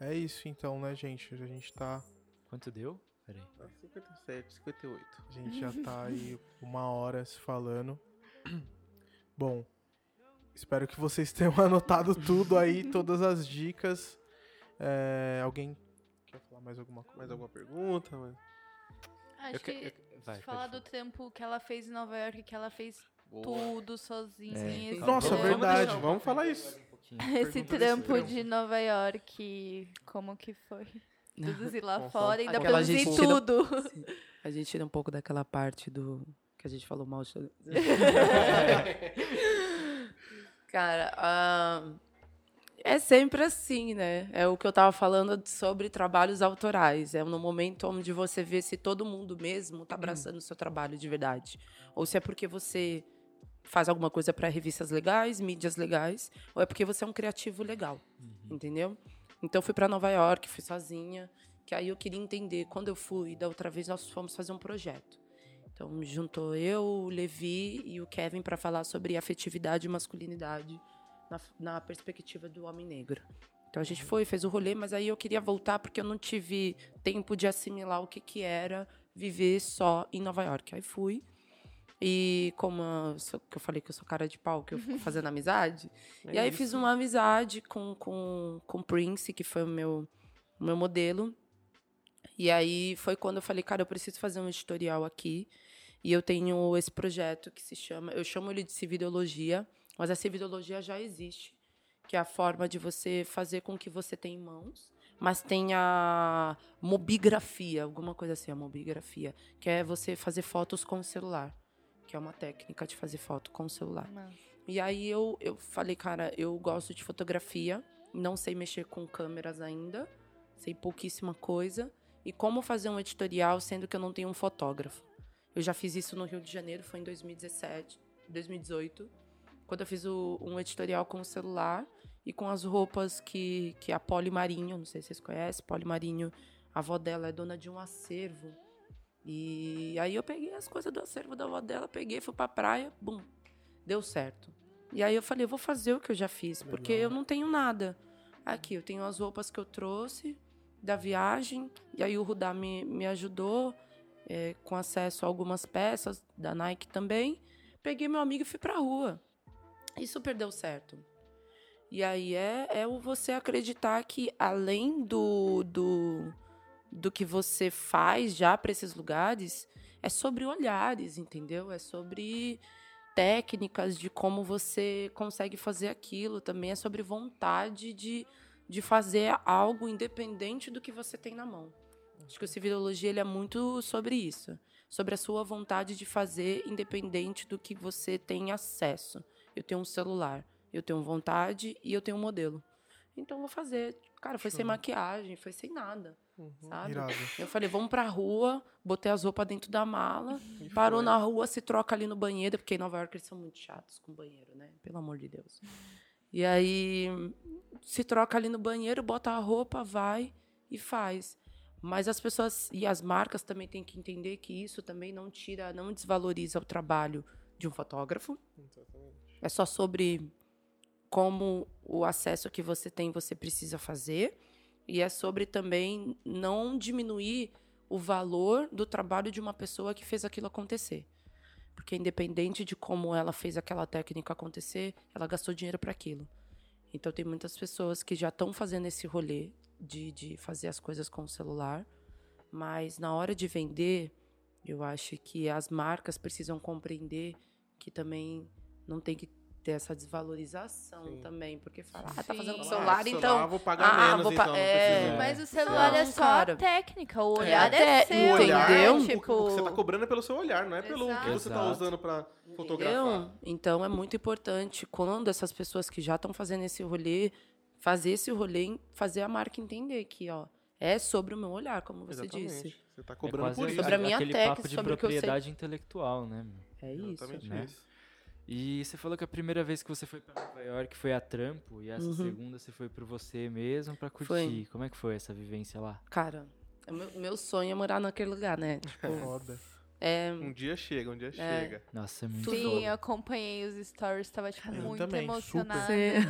É isso então, né, gente? A gente tá. Quanto deu? Peraí. Tá 57, 58. A gente já tá aí uma hora se falando. Bom, espero que vocês tenham anotado tudo aí, todas as dicas. É, alguém quer falar mais alguma coisa? Mais alguma pergunta? Mas- Acho Eu que- que Vai, falar do tempo que ela fez em Nova York, que ela fez Boa. tudo sozinha. É. esse Nossa, trampo- verdade. Vamos falar isso. Um. Esse trampo trampo. de Nova York, como que foi? Produzir lá Bom, fora, ainda Aquela produzir gente tira- tudo. A gente tira um pouco daquela parte do que a gente falou mal. de- Cara, é sempre assim, né? É o que eu tava falando sobre trabalhos autorais. É no momento onde você vê se todo mundo mesmo tá abraçando o seu trabalho de verdade. Ou se é porque você faz alguma coisa para revistas legais, mídias legais, ou é porque você é um criativo legal, entendeu? Então eu fui para Nova York, fui sozinha, que aí eu queria entender. Quando eu fui, da outra vez nós fomos fazer um projeto. Então juntou eu, o Levi e o Kevin para falar sobre afetividade e masculinidade na, na perspectiva do homem negro. Então a gente foi, fez o rolê, mas aí eu queria voltar porque eu não tive tempo de assimilar o que, que era viver só em Nova York. Aí fui. E como eu, sou- que eu falei que eu sou cara de pau, que eu fico fazendo amizade, e aí fiz uma amizade com, com, com o Prince, que foi o meu, o meu modelo. E aí foi quando eu falei, cara, eu preciso fazer um editorial aqui. E eu tenho esse projeto que se chama, eu chamo ele de civilologia, mas a civilologia já existe, que é a forma de você fazer com que você tenha em mãos, mas tenha mobigrafia, alguma coisa assim, a mobigrafia, que é você fazer fotos com o celular, que é uma técnica de fazer foto com o celular. E aí eu, eu falei, cara, eu gosto de fotografia, não sei mexer com câmeras ainda, sei pouquíssima coisa. E como fazer um editorial sendo que eu não tenho um fotógrafo? Eu já fiz isso no Rio de Janeiro, foi em 2017, 2018, quando eu fiz o- um editorial com o celular e com as roupas que, que a Poli Marinho, não sei se vocês conhecem, Poli Marinho, a avó dela é dona de um acervo. E aí eu peguei as coisas do acervo da avó dela, peguei, fui pra praia, bum, deu certo. E aí eu falei, eu vou fazer o que eu já fiz, porque eu não tenho nada. Aqui, eu tenho as roupas que eu trouxe da viagem, e aí o Rudá me, me ajudou é, com acesso a algumas peças da Nike também. Peguei meu amigo e fui pra rua. E super deu certo. E aí é, é você acreditar que além do, do, do que você faz já para esses lugares, é sobre olhares, entendeu? É sobre técnicas de como você consegue fazer aquilo. Também é sobre vontade de, de fazer algo independente do que você tem na mão. Acho que o civilologia ele é muito sobre isso, sobre a sua vontade de fazer independente do que você tem acesso. Eu tenho um celular, eu tenho vontade e eu tenho um modelo. Então vou fazer. Cara, foi sem maquiagem, foi sem nada, sabe? Irado. Eu falei, vamos pra rua, botei as roupas dentro da mala, parou na rua, se troca ali no banheiro, porque em Nova York eles são muito chatos com banheiro, né? Pelo amor de Deus. E aí se troca ali no banheiro, bota a roupa, vai e faz. Mas as pessoas e as marcas também têm que entender que isso também não tira, não desvaloriza o trabalho de um fotógrafo. É só sobre como o acesso que você tem você precisa fazer. E é sobre também não diminuir o valor do trabalho de uma pessoa que fez aquilo acontecer. Porque independente de como ela fez aquela técnica acontecer, ela gastou dinheiro para aquilo. Então tem muitas pessoas que já estão fazendo esse rolê de, de fazer as coisas com o celular, mas na hora de vender, Eu acho que as marcas precisam compreender que também não tem que ter essa desvalorização Sim. também, porque fala, ah, tá fazendo com o Ah, celular, então. vou pagar ah, menos, vou pa- então, é. Mas o celular é Não, só cara. a técnica, o É olhar é, até- seu. O olhar, Entendeu? o- o, Tipo, que você tá cobrando é pelo seu olhar, não é pelo que você tá Exato. usando pra Entendeu? fotografar. Então é muito importante quando essas pessoas que já estão fazendo esse rolê, fazer esse rolê, fazer a marca entender que, ó, é sobre o meu olhar, como você Exatamente. disse. Você tá É cobrando quase por isso. Sobre a minha de sobre o que eu sei. propriedade intelectual, né? É isso. Exatamente né? isso. E você falou que a primeira vez que você foi pra Nova York foi a trampo e essa Uhum. segunda você foi por você mesmo pra curtir. Foi. Como é que foi essa vivência lá? Cara, o meu, meu sonho é morar naquele lugar, né? Tipo, Foda. é, Um dia chega, um dia chega. Nossa, é muito. Sim, foda. eu acompanhei os stories, tava tipo, Eu muito também, emocionada super.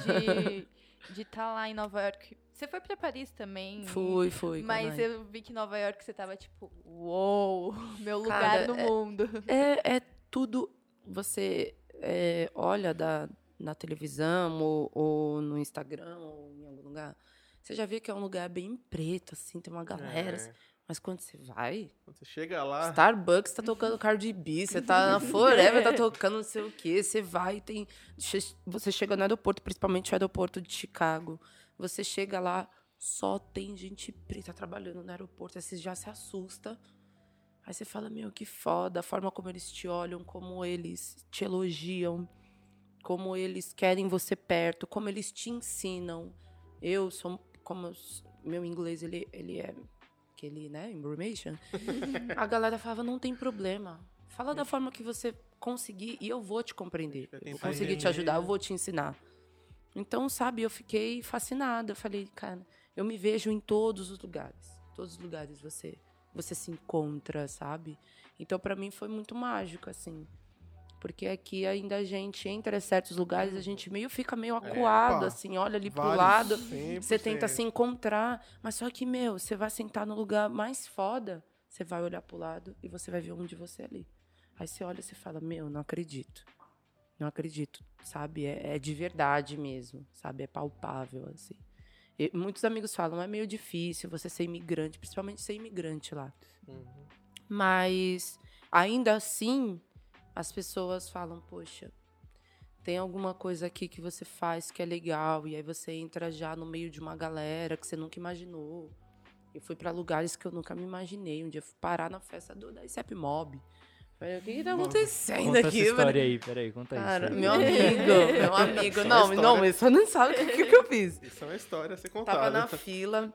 de de estar lá em Nova York. Você foi pra Paris também? fui, fui. Mas eu vi que em Nova York você tava tipo, uou, meu lugar Cara, no é- mundo. É, é tudo. Você é, olha da, na televisão ou, ou no Instagram ou em algum lugar. Você já vê que é um lugar bem preto, assim, tem uma galera. assim. É. Mas quando você vai, Quando você chega lá, Starbucks tá tocando Cardi B, você tá na Forever, tá tocando não sei o quê. Você vai e tem. Você chega no aeroporto, principalmente o aeroporto de Chicago. Você chega lá, só tem gente preta trabalhando no aeroporto. Aí você já se assusta. Aí você fala, meu, que foda, a forma como eles te olham, como eles te elogiam, como eles querem você perto, como eles te ensinam. Eu sou, como meu inglês, ele, ele é aquele, né, information. a galera falava, não tem problema. Fala da forma que você conseguir e eu vou te compreender. Eu vou conseguir te ajudar, eu vou te ensinar. Então, sabe, eu fiquei fascinada. Eu falei, cara, eu me vejo em todos os lugares. Todos os lugares você você se encontra, sabe? Então, pra mim foi muito mágico assim. Porque aqui ainda a gente entra em certos lugares, a gente meio fica meio acuado, pá. assim, olha ali pro lado. 100%. Você tenta se encontrar, mas só que, meu, você vai sentar no lugar mais foda, você vai olhar pro lado e você vai ver um de você ali. Aí você olha e você fala, meu, não acredito. Não acredito, sabe? É, é de verdade mesmo, sabe? É palpável, assim. E muitos amigos falam, é meio difícil você ser imigrante, principalmente ser imigrante lá. Uhum. Mas, ainda assim, as pessoas falam, poxa, tem alguma coisa aqui que você faz que é legal, e aí você entra já no meio de uma galera que você nunca imaginou. Eu fui para lugares que eu nunca me imaginei. Um dia eu fui parar na festa do, da ICEP Mob. Falei, o que, que tá acontecendo Conta essa aqui? história aí, peraí, conta Cara, isso. aí. meu amigo, meu amigo. É Não, história. não, mas você não sabe o que, que, que eu fiz. Isso é uma história a ser contada. Tava na fila.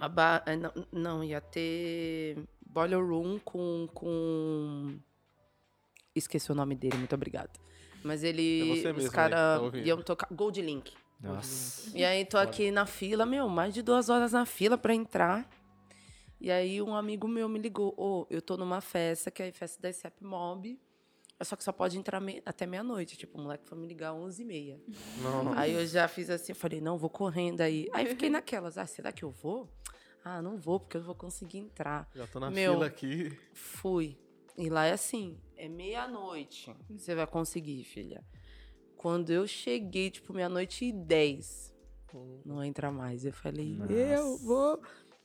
a ba- eh, não, não, ia ter Boiler Room com, com. Esqueci o nome dele, muito obrigada. Mas ele. É você mesmo os que caras tá iam tocar. Gold Link. Nossa. E aí tô aqui na fila, meu, mais de duas horas na fila pra entrar. E aí um amigo meu me ligou, ô, eu tô numa festa, que é a festa da ICEP Mob. Só que só pode entrar me- até meia-noite. Tipo, o moleque foi me ligar às 11h30. Não. Aí eu já fiz assim, eu falei, não, vou correndo aí. Aí fiquei naquelas, ah, será que eu vou? Ah, não vou, porque eu não vou conseguir entrar. Já tô na Meu. fila aqui. Fui. E lá é assim, é meia-noite. Você vai conseguir, filha. Quando eu cheguei, tipo, meia-noite e dez, não entra mais. Eu falei, eu Nossa. vou.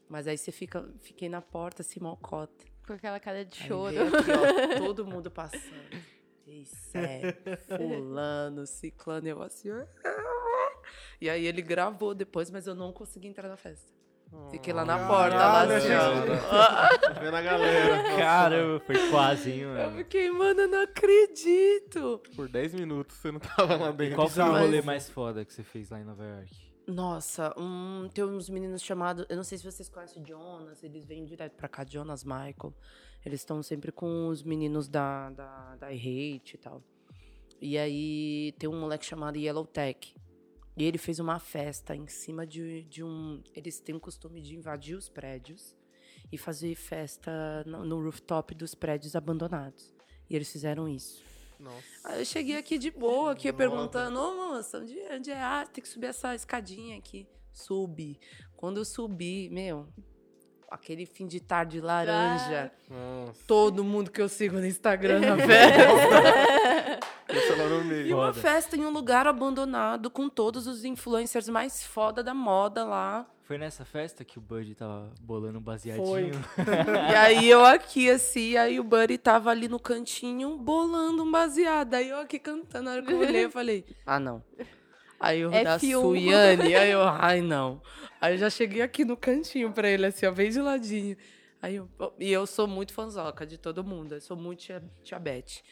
Mas aí você fica, fiquei na porta, assim, mocota. Com aquela cara de choro. aqui, ó, todo mundo passando. Isso é fulano, ciclano, eu assim. "Ah". E aí ele gravou depois, mas eu não consegui entrar na festa. Fiquei lá na porta, lá assim. Vendo a galera. Caramba, foi quase, hein, Eu mano. fiquei, mano, eu não acredito. Por 10 minutos você não tava lá E dentro. qual foi o rolê mais foda que você fez lá em Nova York? Nossa, um, tem uns meninos chamados. Eu não sei se vocês conhecem o Jonas, eles vêm direto pra cá, Jonas Michael. Eles estão sempre com os meninos da, da, da Hate e tal. E aí tem um moleque chamado Yellow Tech. E ele fez uma festa em cima de, de um. Eles têm o costume de invadir os prédios e fazer festa no, no rooftop dos prédios abandonados. E eles fizeram isso. Nossa. Aí eu cheguei aqui de boa, aqui perguntando, ô moça, onde, onde é? Ah, tem que subir essa escadinha aqui. Subi. Quando eu subi, meu, aquele fim de tarde laranja. Nossa. Todo mundo que eu sigo no Instagram na festa. E uma festa em um lugar abandonado com todos os influencers mais foda da moda lá. Foi nessa festa que o Bud tava bolando um Foi. baseadinho? e aí eu aqui, assim, aí o Buddy tava ali no cantinho bolando um baseado. Aí eu aqui cantando, na hora que eu olhei, eu falei, ah, não. Aí eu da F1. Suiane, aí eu, ai, não. Aí eu já cheguei aqui no cantinho pra ele, assim, ó, bem de ladinho. Aí eu, e eu sou muito fanzoca de todo mundo, eu sou muito tia, tia Beth.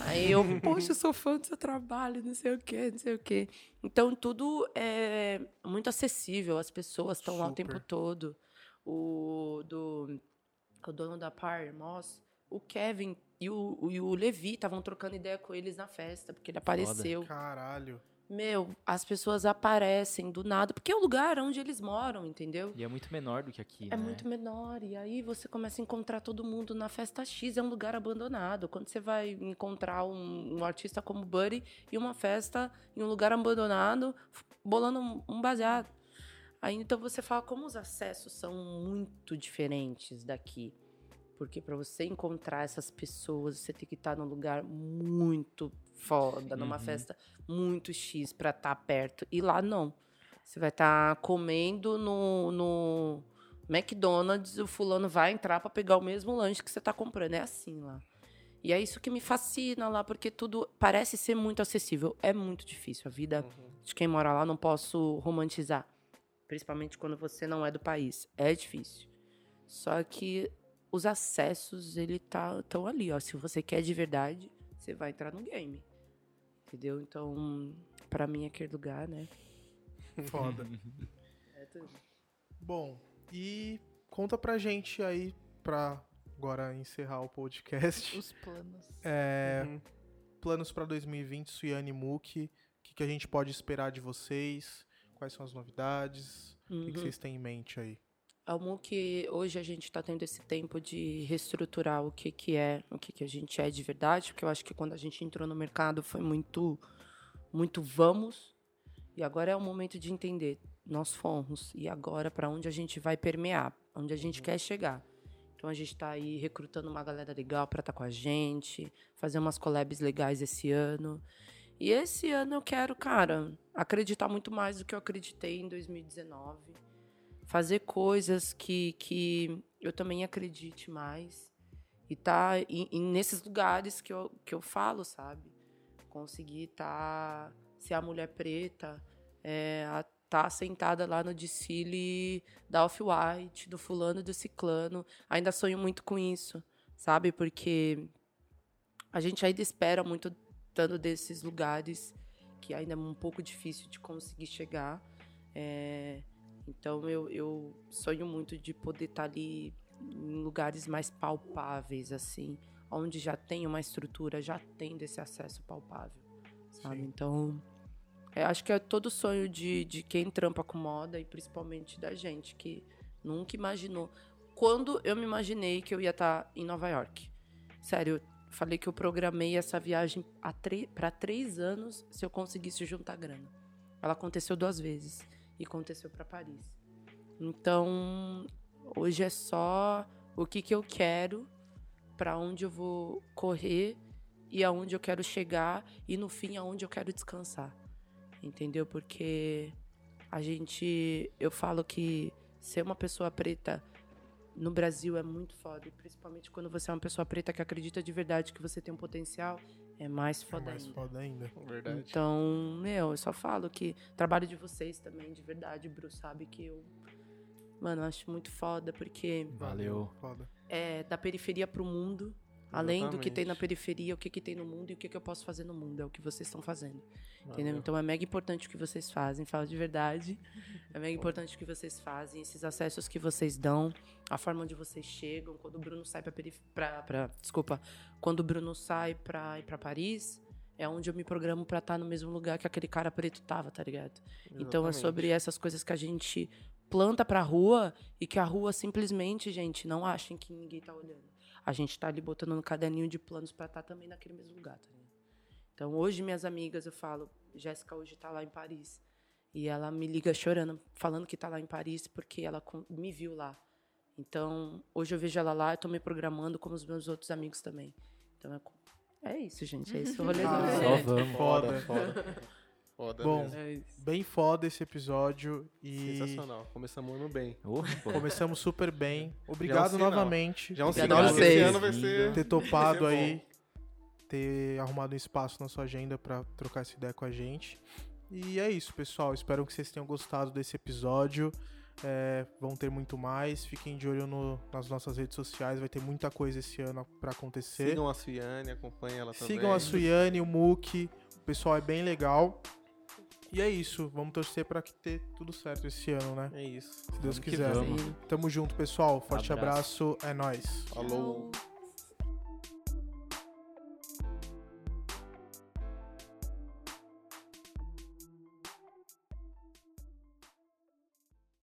Aí eu, poxa, eu sou fã do seu trabalho, não sei o quê, não sei o quê. Então tudo é muito acessível, as pessoas estão lá o tempo todo. O, do, o dono da Par, Moss, o Kevin e o, o, e o Levi estavam trocando ideia com eles na festa, porque ele apareceu. Caralho. Meu, as pessoas aparecem do nada, porque é o lugar onde eles moram, entendeu? E é muito menor do que aqui, É né? muito menor. E aí você começa a encontrar todo mundo na festa X. É um lugar abandonado. Quando você vai encontrar um, um artista como Buddy e uma festa em um lugar abandonado, bolando um, um baseado. Aí então você fala como os acessos são muito diferentes daqui. Porque para você encontrar essas pessoas, você tem que estar num lugar muito foda, numa Uhum. festa muito X pra estar perto. E lá não. Você vai estar comendo no, no McDonald's, o fulano vai entrar pra pegar o mesmo lanche que você tá comprando. É assim lá. E é isso que me fascina lá, porque tudo parece ser muito acessível. É muito difícil. A vida de quem mora lá não posso romantizar. Principalmente quando você não é do país. É difícil. Só que os acessos, ele tá tão ali, ó. Se você quer de verdade, você vai entrar no game. Entendeu? Então, pra mim, aquele lugar, né? Foda. É tudo. Bom, e conta pra gente aí, pra agora encerrar o podcast. Os planos. É, Uhum. planos pra 2020, Suiane e Muki. O que, que a gente pode esperar de vocês? Quais são as novidades? O que, que Uhum. vocês têm em mente aí? O que hoje a gente está tendo esse tempo de reestruturar o que, que é, o que, que a gente é de verdade, porque eu acho que quando a gente entrou no mercado foi muito, muito vamos, e agora é o momento de entender, nós fomos, e agora para onde a gente vai permear, onde a gente quer chegar. Então a gente está aí recrutando uma galera legal para estar com a gente, fazer umas collabs legais esse ano. E esse ano eu quero, cara, acreditar muito mais do que eu acreditei em 2019 fazer coisas que, que eu também acredite mais e tá em- nesses lugares que eu, que eu falo, sabe? Conseguir tá ser a mulher preta, é, a tá sentada lá no desfile da Off-White, do fulano e do ciclano. Ainda sonho muito com isso, sabe? Porque a gente ainda espera muito tanto desses lugares que ainda é um pouco difícil de conseguir chegar. É, então eu, eu sonho muito de poder estar ali em lugares mais palpáveis, assim, onde já tem uma estrutura, já tem desse acesso palpável, sabe? Sim. Então, eu acho que é todo sonho de, de quem trampa com moda e principalmente da gente que nunca imaginou. Quando eu me imaginei que eu ia estar em Nova York, sério, eu falei que eu programei essa viagem para três anos se eu conseguisse juntar grana. Ela aconteceu duas vezes e aconteceu para Paris. Então, hoje é só o que, que eu quero, para onde eu vou correr e aonde eu quero chegar e no fim aonde eu quero descansar. Entendeu? Porque a gente, eu falo que ser uma pessoa preta no Brasil é muito foda, principalmente quando você é uma pessoa preta que acredita de verdade que você tem um potencial, é mais É foda mais ainda. foda ainda. Verdade. Então, meu, eu só falo que trabalho de vocês também, de verdade, Bruce, sabe que eu. Mano, eu acho muito foda, porque Valeu. É da periferia pro mundo. Além do que tem na Exatamente. periferia, o que, que tem no mundo e o que, que eu posso fazer no mundo. É o que vocês estão fazendo. Entendeu? Valeu. Então é mega importante o que vocês fazem, falo de verdade. É mega importante o que vocês fazem, esses acessos que vocês dão, a forma onde vocês chegam. Quando o Bruno sai pra, perif- pra, pra desculpa, quando o Bruno sai pra ir pra Paris, é onde eu me programo pra estar no mesmo lugar que aquele cara preto tava, tá ligado? Então é Exatamente. sobre essas coisas que a gente planta pra rua e que a rua simplesmente, gente, não achem que ninguém tá olhando. A gente tá ali botando no caderninho de planos pra estar também naquele mesmo lugar, tá? Então hoje minhas amigas, eu falo, Jéssica hoje tá lá em Paris. E ela me liga chorando, falando que tá lá em Paris porque ela com- me viu lá. Então, hoje eu vejo ela lá, eu tô me programando como os meus outros amigos também. Então é, é isso, gente. É isso o rolê Ah, Só vamos. Foda. Foda, foda. Bom, mesmo. É isso. Bem foda esse episódio e Sensacional. Começamos ano bem. Oh, começamos super bem. Obrigado sinal. novamente Já é um sinal de que esse ano vai ser. ter vai topado ser aí, ter arrumado um espaço na sua agenda pra trocar essa ideia com a gente. E é isso, pessoal. Espero que vocês tenham gostado desse episódio. É, vão ter muito mais. Fiquem de olho no- nas nossas redes sociais. Vai ter muita coisa esse ano pra acontecer. Sigam a Suiane, acompanhem ela também. Sigam a Suiane, o Muki. O pessoal é bem legal. E é isso. Vamos torcer pra que ter tudo certo esse ano, né? É isso. Se Deus Vamos quiser. Tamo junto, pessoal. Forte Abraço. abraço. É nóis. Falou. Tchau.